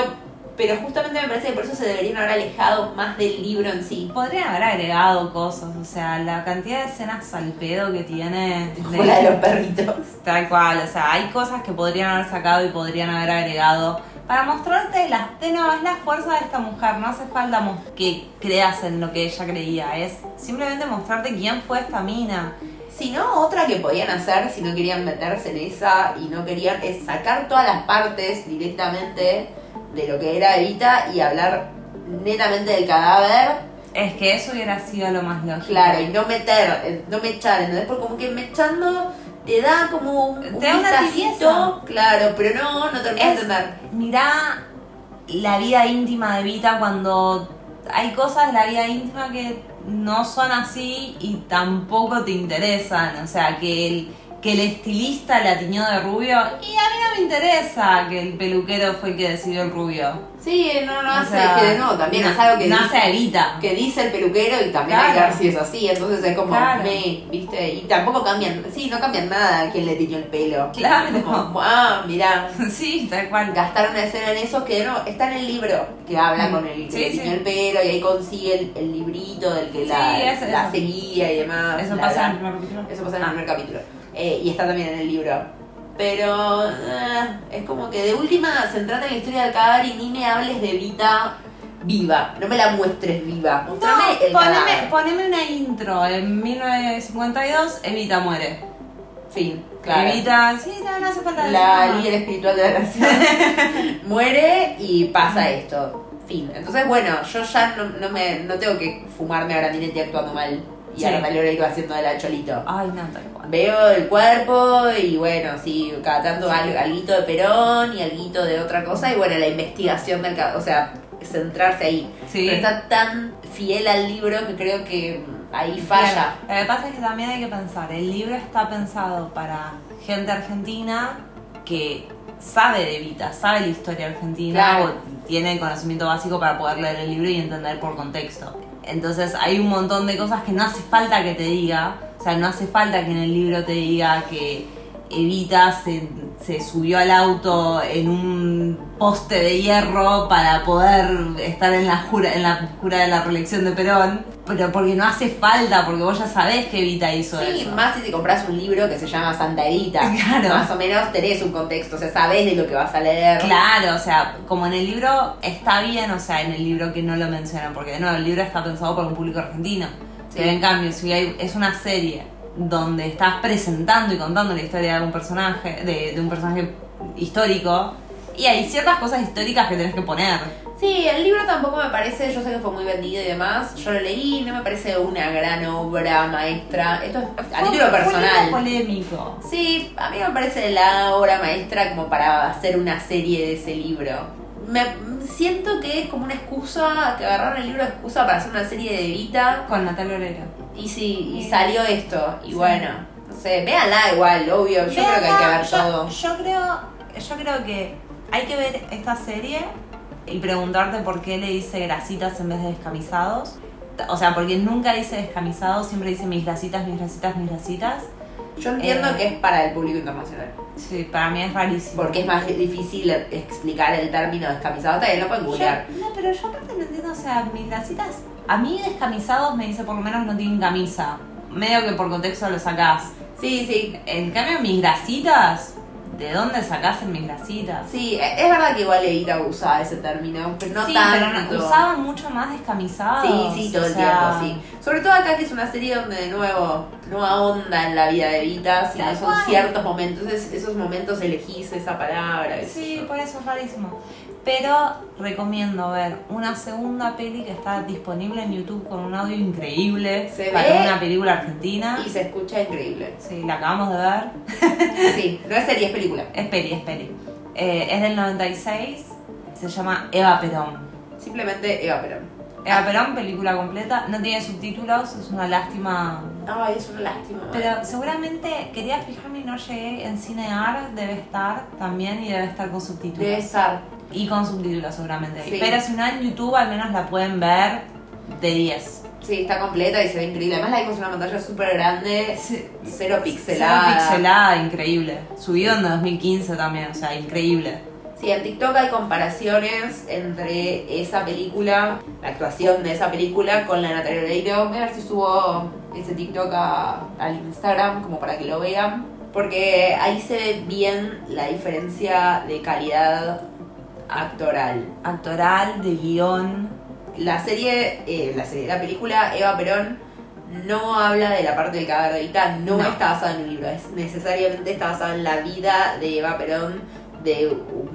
pero justamente me parece que por eso se deberían haber alejado más del libro en sí. Podrían haber agregado cosas, o sea, la cantidad de escenas al pedo que tiene. Como la de los perritos. Tal cual, o sea, hay cosas que podrían haber sacado y podrían haber agregado para mostrarte la, de nuevo, es la fuerza de esta mujer. No hace falta que creas en lo que ella creía, es simplemente mostrarte quién fue esta mina. Si no, otra que podían hacer si no querían meterse en esa y no querían es sacar todas las partes directamente de lo que era Evita y hablar netamente del cadáver, Es que eso hubiera sido lo más lógico. claro, y no meter, eh, no mechar, ¿entendés? Porque como que mechando te da como un, Te da una tibieza. claro, pero no, no terminas de Es- entender. Mirá la vida íntima de Vita cuando hay cosas de la vida íntima que no son así y tampoco te interesan. O sea, que el, que el estilista la tiñó de rubio y a mí no me interesa que el peluquero fue el que decidió el rubio. Sí, no, no hace, sea, que nuevo también no- es algo que no dice, a Evita. que dice el peluquero y también hay que Claro. ver si es así, entonces es como Claro. me, viste, y tampoco cambian, sí, no cambian nada a quién le tiñó el pelo. Claro. Es como, ah, mirá, [LAUGHS] sí, tal cual. gastar una escena en eso que no, está en el libro que habla Mm. con el que Sí, le tiñó sí. el pelo y ahí consigue el, el librito del que Sí, la, eso, la seguía y demás. Eso bla, pasa en el primer capítulo. Eso pasa en el primer capítulo. Eh, y está también en el libro. Pero eh, es como que de última centrate en la historia del cadáver y ni me hables de Vita viva. No me la muestres viva. No, el poneme, cadáver. poneme una intro. En 1952 Evita muere. Fin, claro. Evita, sí, no, no hace falta la nada. líder espiritual de la nación [LAUGHS] muere y pasa esto. Fin. Entonces, bueno, yo ya no, no me, no tengo que fumarme a Grandinetti actuando mal y Sí. a Natalia Oreiro haciendo de la cholito. Ay, no, tal cual. Veo el cuerpo y bueno, sí, cada tanto al, alguito de Perón y alguito de otra cosa y bueno, la investigación del o sea, centrarse ahí. Sí. Pero está tan fiel al libro que creo que ahí falla. Claro. Lo que pasa es que también hay que pensar, el libro está pensado para gente argentina que sabe de Evita, sabe la historia argentina, Claro. o tiene el conocimiento básico para poder leer el libro y entender por contexto. Entonces hay un montón de cosas que no hace falta que te diga, o sea, no hace falta que en el libro te diga que Evita se, se subió al auto en un poste de hierro para poder estar en la jura, en la jura de la reelección de Perón, pero porque no hace falta, porque vos ya sabés que Evita hizo Sí, eso. más si te compras un libro que se llama Santa Evita. [LAUGHS] Claro. Más o menos tenés un contexto, o sea, sabés de lo que vas a leer. Claro, o sea, como en el libro está bien, o sea, en el libro que no lo mencionan, porque de nuevo el libro está pensado por un público argentino. Sí. Pero en cambio, si hay, es una serie donde estás presentando y contando la historia de algún personaje, de, de un personaje histórico, y hay ciertas cosas históricas que tenés que poner. Sí, el libro tampoco me parece, yo sé que fue muy vendido y demás, yo lo leí, no me parece una gran obra maestra. Esto es a Fue- título fue un personal. polémico. Sí, a mí me parece la obra maestra como para hacer una serie de ese libro. Me siento que es como una excusa, que agarraron el libro de excusa para hacer una serie de Evita Con Natalia Oreiro. Y sí, y salió esto. Y Sí. bueno, no sé, véanla igual, obvio, yo creo que hay que ver yo, todo. Yo creo, yo creo que hay que ver esta serie y preguntarte por qué le dice grasitas en vez de descamisados. O sea, porque nunca dice descamisados, siempre dice mis grasitas, mis grasitas, mis grasitas. Yo entiendo Eh. que es para el público internacional. Sí, para mí es rarísimo. Porque es más difícil explicar el término descamisado. También lo pueden googlear. no, pero yo aparte no entiendo, o sea, mis grasitas, a mí descamisados me dice por lo menos no tienen camisa. Medio que por contexto lo sacás. Sí, sí. En cambio, mis grasitas, ¿de dónde sacás en mis grasitas? Sí, e- es verdad que igual Evita usaba ese término, pero no sí, tanto. pero no- usaban mucho más descamisados. Sí, sí, todo el sea, tiempo, sí. Sobre todo acá que es una serie donde de nuevo no ahonda en la vida de Evita, sino son cual. ciertos momentos, esos momentos elegís esa palabra. Sí, por eso es rarísimo. Pero recomiendo ver una segunda peli que está disponible en YouTube con un audio increíble Se para ve una película argentina. Y se escucha increíble. Sí, la acabamos de ver. [LAUGHS] Sí, no es serie, es película. Es peli, es peli. Eh, es del 96. Se llama Eva Perón. Simplemente Eva Perón. Eva Perón, película completa. No tiene subtítulos, es una lástima. Ay, es una lástima. Pero seguramente quería fijarme y no llegué. En Cinear debe estar también y debe estar con subtítulos. Debe estar. Y con subtítulos seguramente. Sí. Pero si no en YouTube al menos la pueden ver de 10. Sí, está completa y se ve increíble. Además la vimos en una pantalla súper grande, cero pixelada. Cero pixelada, increíble. Subido en 2015 también, o sea, increíble. Sí, en TikTok hay comparaciones entre esa película, la actuación de esa película con la de Natalia Oreiro. Voy a ver si subo ese TikTok a- al Instagram como para que lo vean. Porque ahí se ve bien la diferencia de calidad actoral. Actoral, de guion. La serie, eh, la serie, la película Eva Perón no habla de la parte del cadáver de Evita, no, No. está basada en un libro, es necesariamente está basada en la vida de Eva Perón de un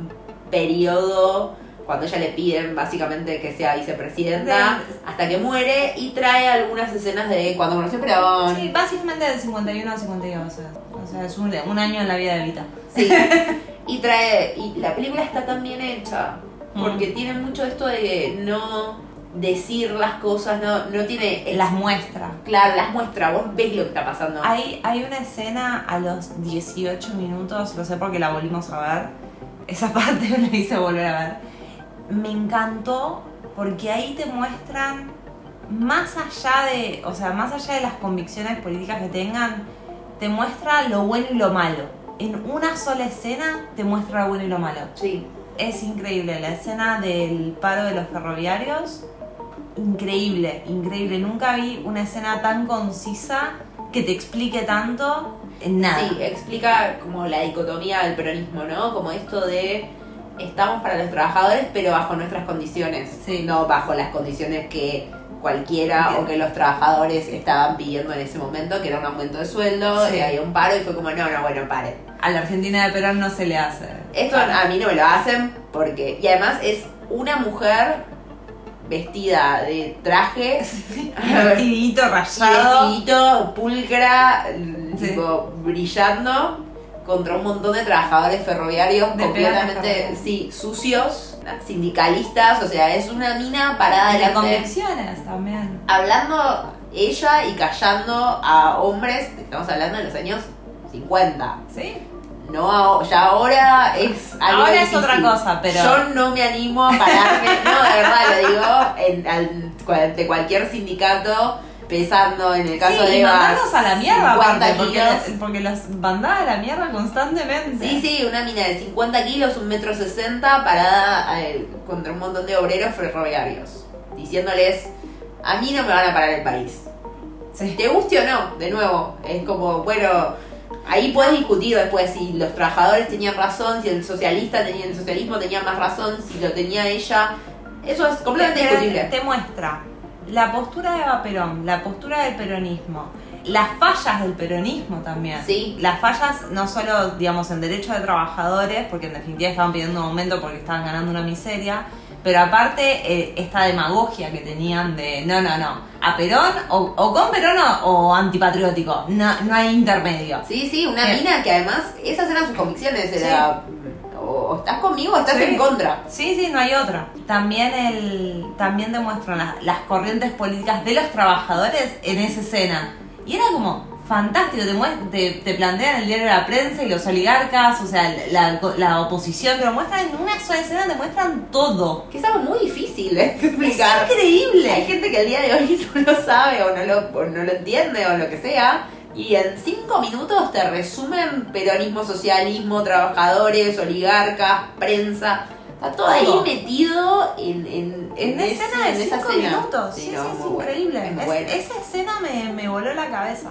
periodo cuando ella le piden básicamente que sea vicepresidenta hasta que muere y trae algunas escenas de cuando conoció a Perón. Sí, básicamente del 51 al 52. O sea, o sea, es un, un año en la vida de Vita. Sí. [LAUGHS] y trae y la película está tan bien hecha porque tiene mucho esto de no decir las cosas, no no tiene Las muestra. Claro, las muestra, vos ves lo que está pasando. Hay, hay una escena a los 18 minutos, lo sé porque la volvimos a ver. Esa [LAUGHS] parte me la hice volver a ver. Me encantó porque ahí te muestran, más allá de, o sea, más allá de las convicciones políticas que tengan, te muestra lo bueno y lo malo. En una sola escena te muestra lo bueno y lo malo. Sí. Es increíble. La escena del paro de los ferroviarios, increíble, increíble. Nunca vi una escena tan concisa que te explique tanto en nada. Sí, explica como la dicotomía del peronismo, ¿no? Como esto de estamos para los trabajadores, pero bajo nuestras condiciones, Sí. no bajo las condiciones que cualquiera o que los trabajadores estaban pidiendo en ese momento, que era un aumento de sueldo, Sí. y había un paro y fue como, no, no, bueno, paren. A la Argentina de Perón no se le hace. Esto a mí no me lo hacen porque, y además es una mujer vestida de traje, [LAUGHS] Vestidito rayado. vestidito, pulcra, Sí. tipo, brillando contra un montón de trabajadores ferroviarios De completamente, sí, sucios, sindicalistas, o sea, es una mina parada De delante, convicciones también. hablando ella y callando a hombres, estamos hablando de los años 50. ¿Sí? No, ya ahora es algo Ahora es otra cosa, pero- Yo no me animo a pararme, no, de verdad lo digo, en, al- de cualquier sindicato, pesando en el caso sí, de Eva, mandarlos a la mierda 50 aparte, porque, kilos. porque los mandaba a la mierda constantemente. Sí, sí, una mina de 50 kilos, un metro sesenta, parada eh, contra un montón de obreros ferroviarios, diciéndoles, a mí no me van a parar el país. Sí. Te guste o no, de nuevo, es como, bueno, ahí puedes discutir después si los trabajadores tenían razón, si el socialista tenía, el socialismo tenía más razón, si lo tenía ella. Eso es completamente Te- discutible. Te muestra la postura de Eva Perón, la postura del peronismo, las fallas del peronismo también. Sí. Las fallas no solo, digamos, en derecho de trabajadores, porque en definitiva estaban pidiendo un aumento porque estaban ganando una miseria, pero aparte eh, esta demagogia que tenían de no, no, no, a Perón o, o con Perón o, o antipatriótico, no, no hay intermedio. Sí, sí, una Bien. mina que además, esas eran sus convicciones, era, o, o estás conmigo o estás Sí. en contra. Sí, sí, no hay otra. También el, también demuestran las, las corrientes políticas de los trabajadores en esa escena. Y era como fantástico, te, muest- te, te plantean el diario de la prensa y los oligarcas, o sea, la, la oposición, te lo muestran en una sola escena, te muestran todo. Que es algo muy difícil de Es explicar. Hay increíble. gente que al día de hoy [LAUGHS] no lo sabe o no lo, o no lo entiende o lo que sea. Y en cinco minutos te resumen peronismo, socialismo, trabajadores, oligarcas, prensa. Está todo ahí metido en, en, En ese- escena de en esa cinco escena. minutos. Sí, sí, no, es bueno, increíble. es muy Es- bueno. esa escena me, me voló la cabeza.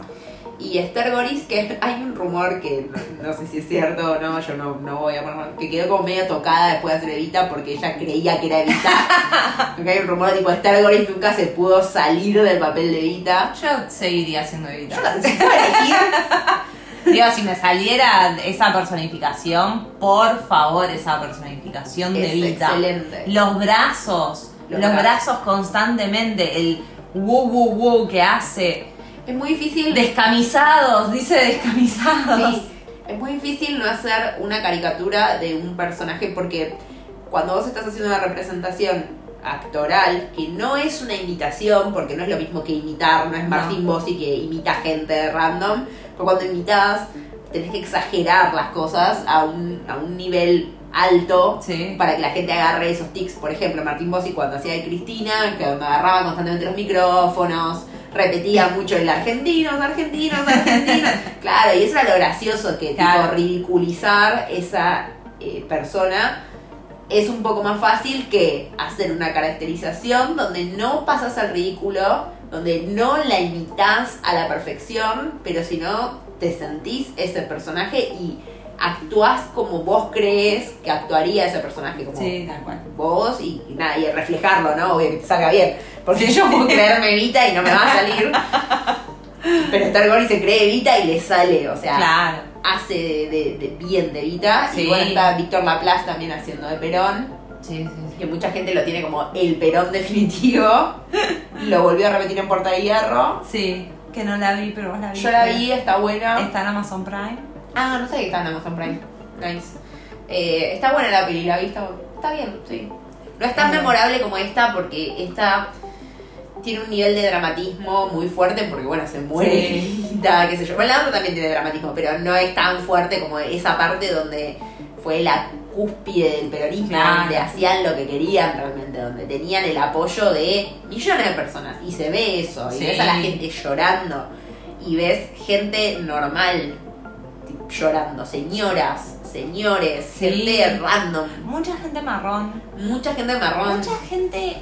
Y Esther Goris, que [LAUGHS] hay un rumor que no, no sé si es cierto o no, yo no, no voy a poner, que quedó como medio tocada después de hacer Evita porque ella creía que era Evita. [LAUGHS] porque hay un rumor tipo Esther Goris nunca se pudo salir del papel de Evita. Yo seguiría siendo Evita. Yo. [LAUGHS] Digo, si me saliera esa personificación, por favor, esa personificación de Es Evita. excelente. Los brazos, Los los, brazos. brazos. constantemente, el wu wu wu que hace. Es muy difícil. Descamisados, dice descamisados. Sí, es muy difícil no hacer una caricatura de un personaje porque cuando vos estás haciendo una representación actoral, que no es una imitación, porque no es lo mismo que imitar, no es No. Martín Bossi que imita gente random, pero cuando imitas tenés que exagerar las cosas a un, a un nivel alto Sí. para que la gente agarre esos tics. Por ejemplo, Martín Bossi cuando hacía de Cristina, que agarraba constantemente los micrófonos, repetía mucho el argentinos, argentinos, argentinos. [LAUGHS] claro, y eso era lo gracioso, que Claro. tipo ridiculizar esa eh, persona es un poco más fácil que hacer una caracterización donde no pasas al ridículo, donde no la imitas a la perfección, pero si no te sentís ese personaje y actuás como vos crees que actuaría ese personaje, como Sí, tal cual. vos y, y nada, y reflejarlo, ¿no? Obvio que te salga bien. Porque yo puedo creerme Evita y no me va a salir. Pero Star Gory se cree Evita y le sale, o sea, Claro. hace de, de- de bien de Evita. Sí. Y bueno, está Víctor Laplace también haciendo de Perón, Sí, sí, sí. que mucha gente lo tiene como el Perón definitivo. Lo volvió a repetir en Puerta de Hierro. Sí, que no la vi, pero vos la vi. Yo la vi, está buena. Está en Amazon Prime. Ah, no sé que está en Amazon Prime. Nice. Eh, está buena la peli, la vi, está, bien, sí. No es tan memorable como esta porque esta tiene un nivel de dramatismo muy fuerte porque, bueno, se muere Sí. [LAUGHS] tal, qué sé yo. Bueno, la otra también tiene dramatismo, pero no es tan fuerte como esa parte donde fue la cúspide del peronismo, Claro. donde hacían lo que querían realmente, donde tenían el apoyo de millones de personas. Y se ve eso, y Sí. ves a la gente llorando, y ves gente normal llorando, señoras, señores, Sí. gente random, Mucha gente marrón. mucha gente marrón. Mucha gente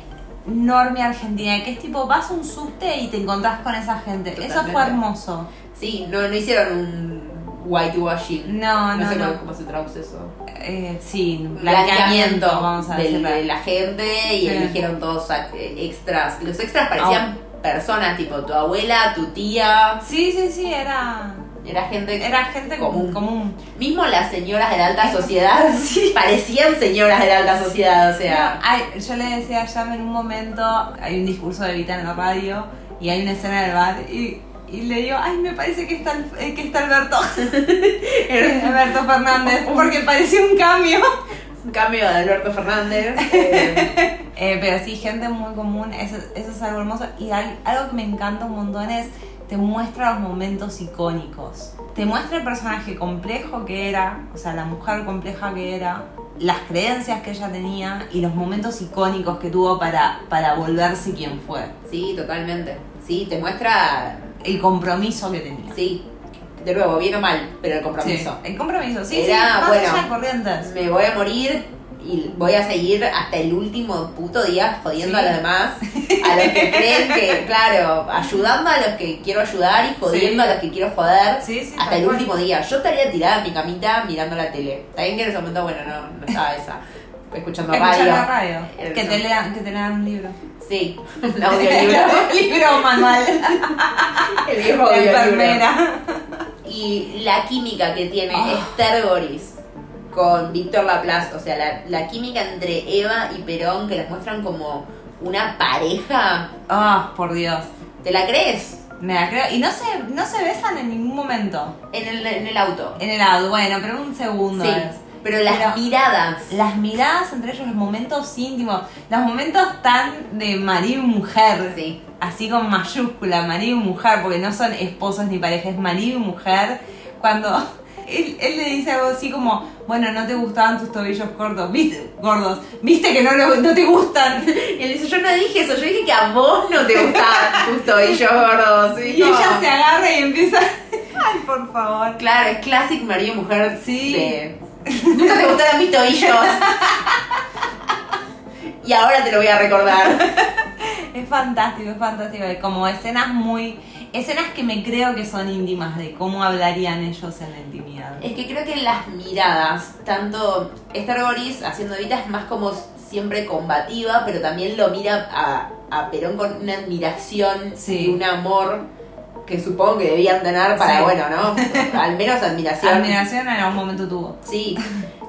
norme argentina, que es tipo, vas a un subte y te encontrás con esa gente. Eso fue hermoso. Sí, no, no hicieron un whitewashing. No, No, no, sé no. cómo- se traduce eso. Eh, sí, Blanqueamiento vamos a de la gente y Sí. eligieron todos eh, extras. Los extras parecían personas, tipo tu abuela, tu tía. Sí, sí, sí, era. Era gente. Era gente Común. común. Mismo las señoras de la alta sociedad [LAUGHS] parecían señoras de la alta sociedad, o sea. Ay, yo le decía a Yam en un momento, hay un discurso de Vita en la radio y hay una escena del bar y, y le digo, ay, me parece que está, eh, que está Alberto. [LAUGHS] [LAUGHS] Alberto Fernández, porque parecía un cambio. Un cambio de Alberto Fernández. eh, Eh, pero sí, gente muy común, eso, eso es algo hermoso. Y al- algo que me encanta un montón es, te muestra los momentos icónicos. Te muestra el personaje complejo que era, o sea, la mujer compleja que era, las creencias que ella tenía y los momentos icónicos que tuvo para, para volverse quien fue. sí, totalmente. Sí, te muestra. El compromiso que tenía. Sí, de nuevo, bien o mal, pero el compromiso. Sí, el compromiso, sí, Era, sí, más bueno, allá de corrientes. Me voy a morir y voy a seguir hasta el último puto día jodiendo Sí. a los demás, a los que creen que, claro, ayudando a los que quiero ayudar y jodiendo Sí. a los que quiero joder Sí, hasta el cual. último día. Yo estaría tirada en mi camita mirando la tele. También que en ese momento, bueno, no, no estaba esa. Escuchando Escuchar radio. Que te, lean, que te lean un libro. Sí, un audiolibro. [LAUGHS] libro manual. el La audiolibro. enfermera. Y la química que tiene Ah. Esther Goris con Víctor Laplace, o sea, la, la química entre Eva y Perón, que las muestran como una pareja, Ah, por Dios. ¿te la crees? Me la creo. Y no se, no se besan en ningún momento. En el, en el auto. En el auto, bueno, pero un segundo Sí, es. pero las Pero- miradas. Las miradas entre ellos, los momentos íntimos, los momentos tan de marido y mujer. Sí. Así con mayúscula, marido y mujer, porque no son esposos ni parejas, es marido y mujer. Cuando él, él le dice algo así como, bueno, no te gustaban tus tobillos cortos, viste, gordos, viste que no, te gustan. Y él dice, yo no dije eso, yo dije que a vos no te gustaban [LAUGHS] tus tobillos gordos. Y no. ella se agarra y empieza, [LAUGHS] ay, por favor. Claro, es classic marido y mujer. Sí. de- Nunca te gustaron mis tobillos. y ahora te lo voy a recordar. [LAUGHS] Es fantástico, es fantástico. Como escenas muy. Escenas que me creo que son íntimas de cómo hablarían ellos en la intimidad. Es que creo que las miradas, tanto Esther Goris haciendo Evita es más como siempre combativa, pero también lo mira a, a Perón con una admiración Sí. y un amor que supongo que debían tener para, Sí. bueno, ¿no? [LAUGHS] Al menos admiración. Admiración en algún momento tuvo. Sí,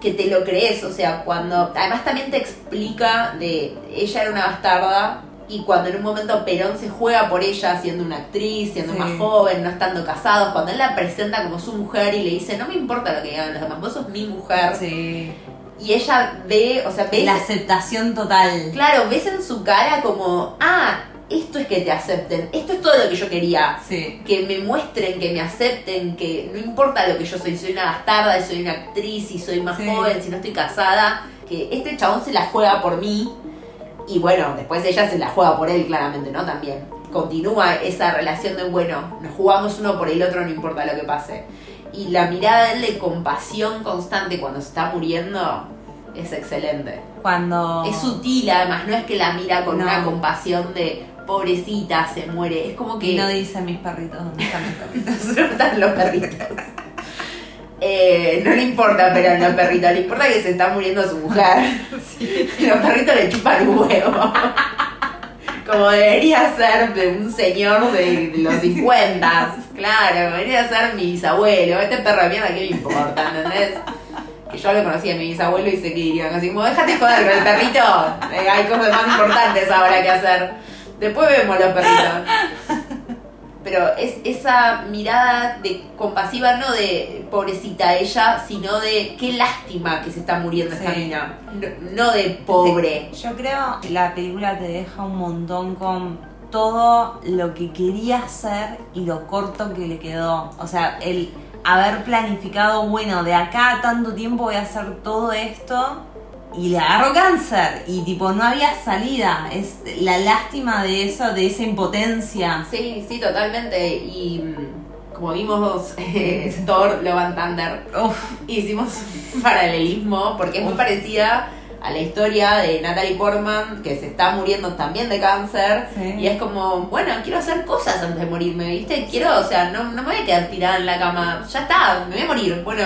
que te lo crees, o sea, cuando... Además también te explica de... Ella era una bastarda y cuando en un momento Perón se juega por ella siendo una actriz, siendo Sí. más joven, no estando casados, cuando él la presenta como su mujer y le dice, no me importa lo que digan los demás, vos sos mi mujer. Sí. Y ella ve, o sea, ves... La aceptación total. Claro, ves en su cara como, ah, esto es que te acepten, esto es todo lo que yo quería Sí. que me muestren, que me acepten, que no importa lo que yo soy, soy una bastarda, soy una actriz, si soy más Sí. joven, si no estoy casada, que este chabón se la juega por mí y bueno, después ella se la juega por él claramente, ¿no? También continúa esa relación de, bueno, nos jugamos uno por el otro, no importa lo que pase. Y la mirada de él de compasión constante cuando se está muriendo es excelente. Cuando. Es sutil, además, no es que la mira con No. una compasión de pobrecita, se muere, es como que... Y no dice mis perritos, ¿dónde están mis perritos? [LAUGHS] ¿Dónde están los perritos? Eh, no le importa, pero a los perritos le importa que se está muriendo su mujer. Los [LAUGHS] perritos le chupan un huevo. Como debería ser de un señor de los 50. Claro, debería ser mi bisabuelo. Este perro de mierda, ¿qué me importa? ¿Entendés? Que yo lo conocía a mi bisabuelo y sé que dirían así, como déjate joder con el perrito. Eh, hay cosas más importantes ahora que hacer. Después vemos los perritos. Pero es esa mirada de compasiva, no de pobrecita ella, sino de qué lástima que se está muriendo esta Sí. mina. No, no de pobre. Yo creo que la película te deja un montón con todo lo que quería hacer y lo corto que le quedó. O sea, el haber planificado, bueno, de acá a tanto tiempo voy a hacer todo esto y le agarró cáncer y tipo no había salida. Es la lástima de eso, de esa impotencia. Sí, sí, totalmente. Y mm, como vimos eh, Thor, Love and Thunder, Uf, hicimos un [LAUGHS] paralelismo porque es muy parecida a la historia de Natalie Portman, que se está muriendo también de cáncer. Sí. Y es como, bueno, quiero hacer cosas antes de morirme, ¿viste? Quiero, o sea, no, no me voy a quedar tirada en la cama. Ya está, me voy a morir. Bueno,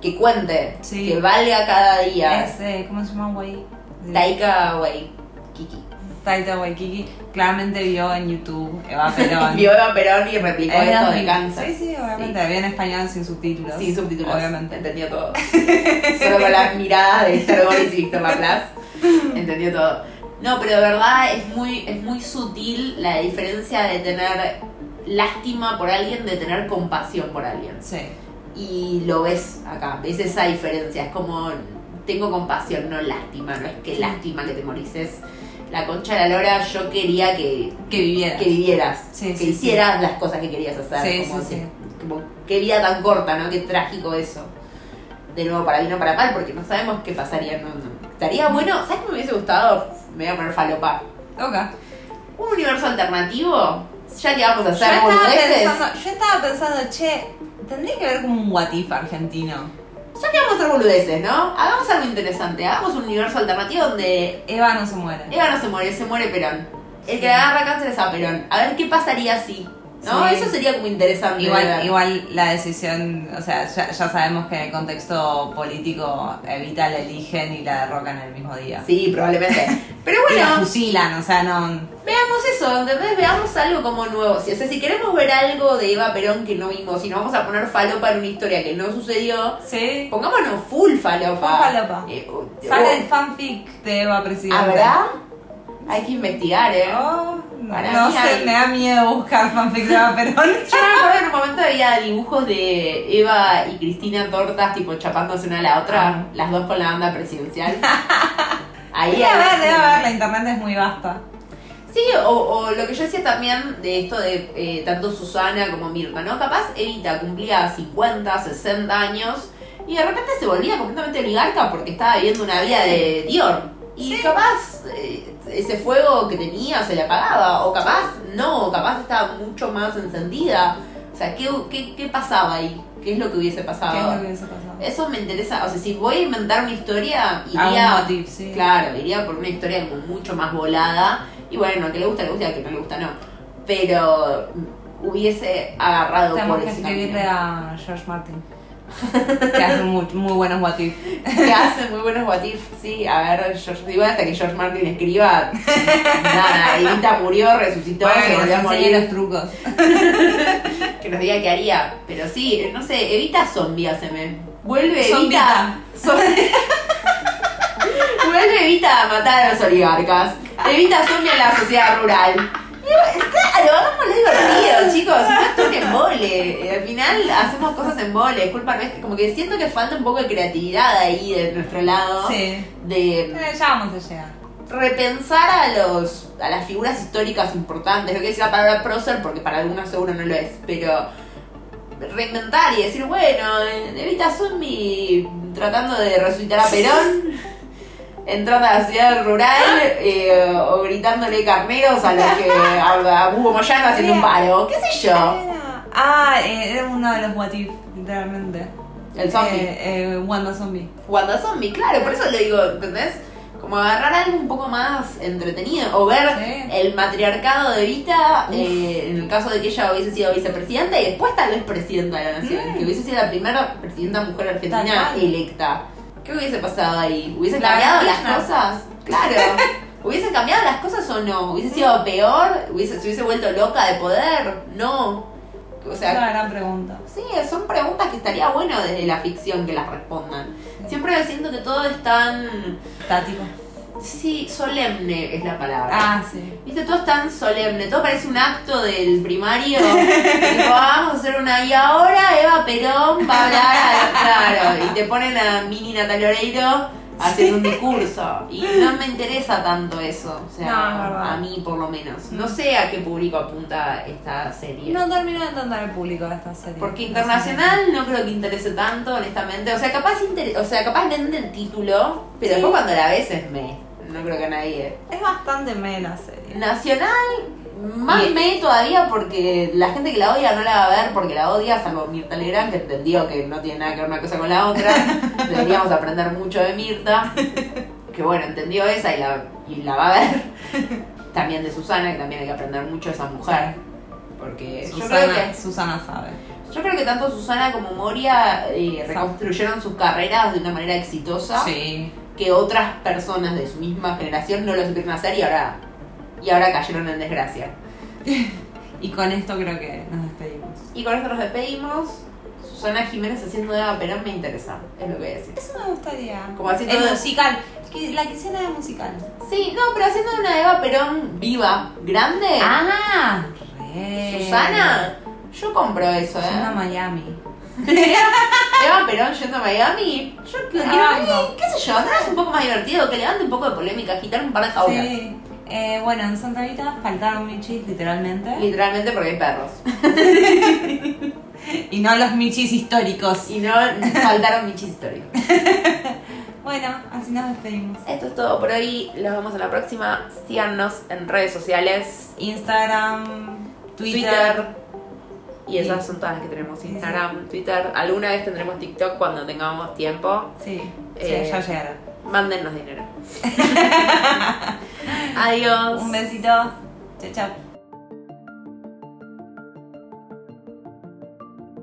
que cuente, Sí. que valga cada día. Es, ¿Cómo se llama, güey? Taika Way, Taika Waikiki. Claramente vio en YouTube Eva Perón. [LAUGHS] Vio a Perón y replicó Es esto de 2000. cáncer. Sí, sí, obviamente. Vio en español sin subtítulos. Sin subtítulos. Obviamente. Entendió todo. [LAUGHS] Solo con las miradas de Esther Boris y Víctor Laplace. Entendió todo. No, pero de verdad es muy, es muy sutil la diferencia de tener lástima por alguien de tener compasión por alguien. Sí. Y lo ves acá, ves esa diferencia. Es como, tengo compasión, no lástima. No es que lástima que te morís, es la concha de la lora. Yo quería que, Que viviera. que vivieras, Sí, que sí, hicieras las cosas que querías hacer. Como, que- qué vida tan corta, ¿no? Qué trágico eso. De nuevo, para bien o para mal, porque no sabemos qué pasaría. No, no. Estaría bueno, ¿sabes qué me hubiese gustado? Me voy a poner falopa. Ok. Un universo alternativo, ya que vamos a Yo hacer estaba, boludeces. pensando, yo estaba pensando, che, tendría que ver como un what if argentino. Ya que vamos a hacer boludeces, ¿no? Hagamos algo interesante. Hagamos un universo alternativo donde Eva no se muere. Eva no se muere, se muere Perón. El que agarra cáncer es a Perón. A ver qué pasaría si. ¿No? Sí. Eso sería como interesante. Igual, la decisión, o sea, ya, ya sabemos que en el contexto político Evita la eligen y la derrocan el mismo día. Sí, probablemente. [LAUGHS] Pero Y la bueno, fusilan, o sea, no. veamos eso, ¿entendés? Veamos algo como nuevo. Si- O sea, si queremos ver algo de Eva Perón que no vimos, si nos vamos a poner falopa en una historia que no sucedió, Sí. pongámonos full falopa. Full falopa. Eh, o- Sale el o- fanfic de Eva presidente. ¿Habrá? Hay que investigar, ¿eh? Oh, no, Para no mí sé, hay- me da miedo buscar fanfic de Eva Perón. [LAUGHS] Yo me acuerdo en un momento había dibujos de Eva y Cristina Tortas, tipo chapándose una a la otra, Ah. las dos con la banda presidencial. [LAUGHS] Ahí Debe haber, debe haber, la internet es muy vasta. Sí, o, o lo que yo decía también de esto de eh, tanto Susana como Mirta, ¿no? Capaz Evita cumplía 50, 60 años y de repente se volvía completamente oligarca porque estaba viviendo una vida de Dior. Y Sí. capaz eh, ese fuego que tenía se le apagaba, o capaz no, capaz estaba mucho más encendida. O sea, ¿qué, qué, qué pasaba ahí? ¿Qué es lo que hubiese pasado? ¿Qué es lo que hubiese pasado? Eso me interesa, o sea, si voy a inventar una historia, iría... sí. Claro, iría por una historia como mucho más volada. Y bueno, que le gusta, le gusta, al que no le gusta, no. Pero hubiese agarrado Tenemos por que ese escribirle camino. a George Martin. [LAUGHS] que hace muy, muy buenos what if. Que hace muy buenos what if, sí. A ver, George, digo, hasta que George Martin escriba. nada, Evita murió, resucitó, Bueno, se volvió a enseñe los morir. trucos. [LAUGHS] Que nos diga qué haría. Pero sí, no sé, Evita zombie, haceme. Vuelve. Evita. [LAUGHS] Vuelve Evita a matar a los oligarcas. Evita zombie a la sociedad rural. Y, Claro, hagámoslo divertido, chicos. Si no esto es un embole. Eh, Al final hacemos cosas en embole. Es culpa nuestra. Como que siento que falta un poco de creatividad ahí de nuestro lado. Sí. De Eh, ya vamos a llegar. repensar a los a las figuras históricas importantes. No quiero decir la palabra prócer porque para algunos seguro no lo es, pero reinventar y decir, bueno, Evita Zombie tratando de resucitar a Perón. [LAUGHS] Entrando a la ciudad rural eh, o gritándole carneros a los que a, a Hugo Moyano haciendo un paro, qué sé yo. Ah, eh, era uno de los what if, literalmente. El zombie. Eh, eh, Wanda Zombie. Wanda Zombie, claro, por eso le digo, ¿entendés? Como agarrar algo un poco más entretenido. O ver Sí. el matriarcado de Evita, eh, en el caso de que ella hubiese sido vicepresidenta y después tal vez presidenta de la nación. Mm. Que hubiese sido la primera presidenta mujer argentina electa. ¿Qué hubiese pasado ahí? ¿Hubiesen La cambiado las cosas? Claro. [LAUGHS] ¿Hubiesen cambiado las cosas o no? ¿Hubiese sido peor? ¿Hubiese, ¿Se hubiese vuelto loca de poder? No. O Es sea, una gran pregunta. Sí, son preguntas que estaría bueno desde la ficción que las respondan. Siempre siento que todo es tan... Tático. Sí, solemne es la palabra. Ah, sí. Viste, todo es tan solemne, todo parece un acto del primario. [LAUGHS] Tipo, vamos a hacer una... Y ahora Eva Perón va a hablar, a- claro, y te ponen a Mini Natalia Oreiro haciendo un discurso. Y no me interesa tanto eso, o sea, No, a mí por lo menos. No sé a qué público apunta esta serie. No termino de entender el público de esta serie. Porque internacional no creo que interese tanto, honestamente. O sea, capaz inter- o sea, capaz vende el título, pero Sí. después cuando la ves es me. No creo que nadie. Es bastante me la serie. Nacional, más me todavía porque la gente que la odia no la va a ver porque la odia, salvo Mirta Legrand, que entendió que no tiene nada que ver una cosa con la otra. [LAUGHS] Deberíamos aprender mucho de Mirta. que bueno, entendió esa y la, y la va a ver. también de Susana, que también hay que aprender mucho de esa mujer. Porque yo creo Susana, que Susana sabe. yo creo que tanto Susana como Moria eh, reconstruyeron sus carreras de una manera exitosa Sí. que otras personas de su misma generación no lo supieron hacer y ahora y ahora cayeron en desgracia. [LAUGHS] Y con esto creo que nos despedimos. Y con esto nos despedimos. Susana Jiménez haciendo Eva Perón me interesa, es lo que voy a decir. Eso me gustaría. Como haciendo El de- musical. Que- La quisiera de musical. Sí, no, pero haciendo una Eva Perón viva, grande. Ah, re. Susana, yo compro eso, Yendo a ¿eh? Miami. [LAUGHS] Eva [LAUGHS] Perón yendo a Miami. Yo no. qué sé yo, no es un poco más divertido, que levante un poco de polémica, agitar un par de jaulas. Sí. Eh, bueno, en Santa Rita faltaron michis, literalmente. Literalmente porque hay perros. [LAUGHS] Y no los michis históricos. Y no faltaron michis históricos. [LAUGHS] Bueno, así nos despedimos. Esto es todo por hoy. Los vemos en la próxima. Síganos en redes sociales. Instagram, Twitter. Twitter. Y esas Sí. son todas las que tenemos. Sí, Instagram, Twitter. Alguna vez tendremos TikTok cuando tengamos tiempo. Sí, Eh, sí, ya llegará. Mándennos dinero. [LAUGHS] Adiós. Un besito. Chao, chao.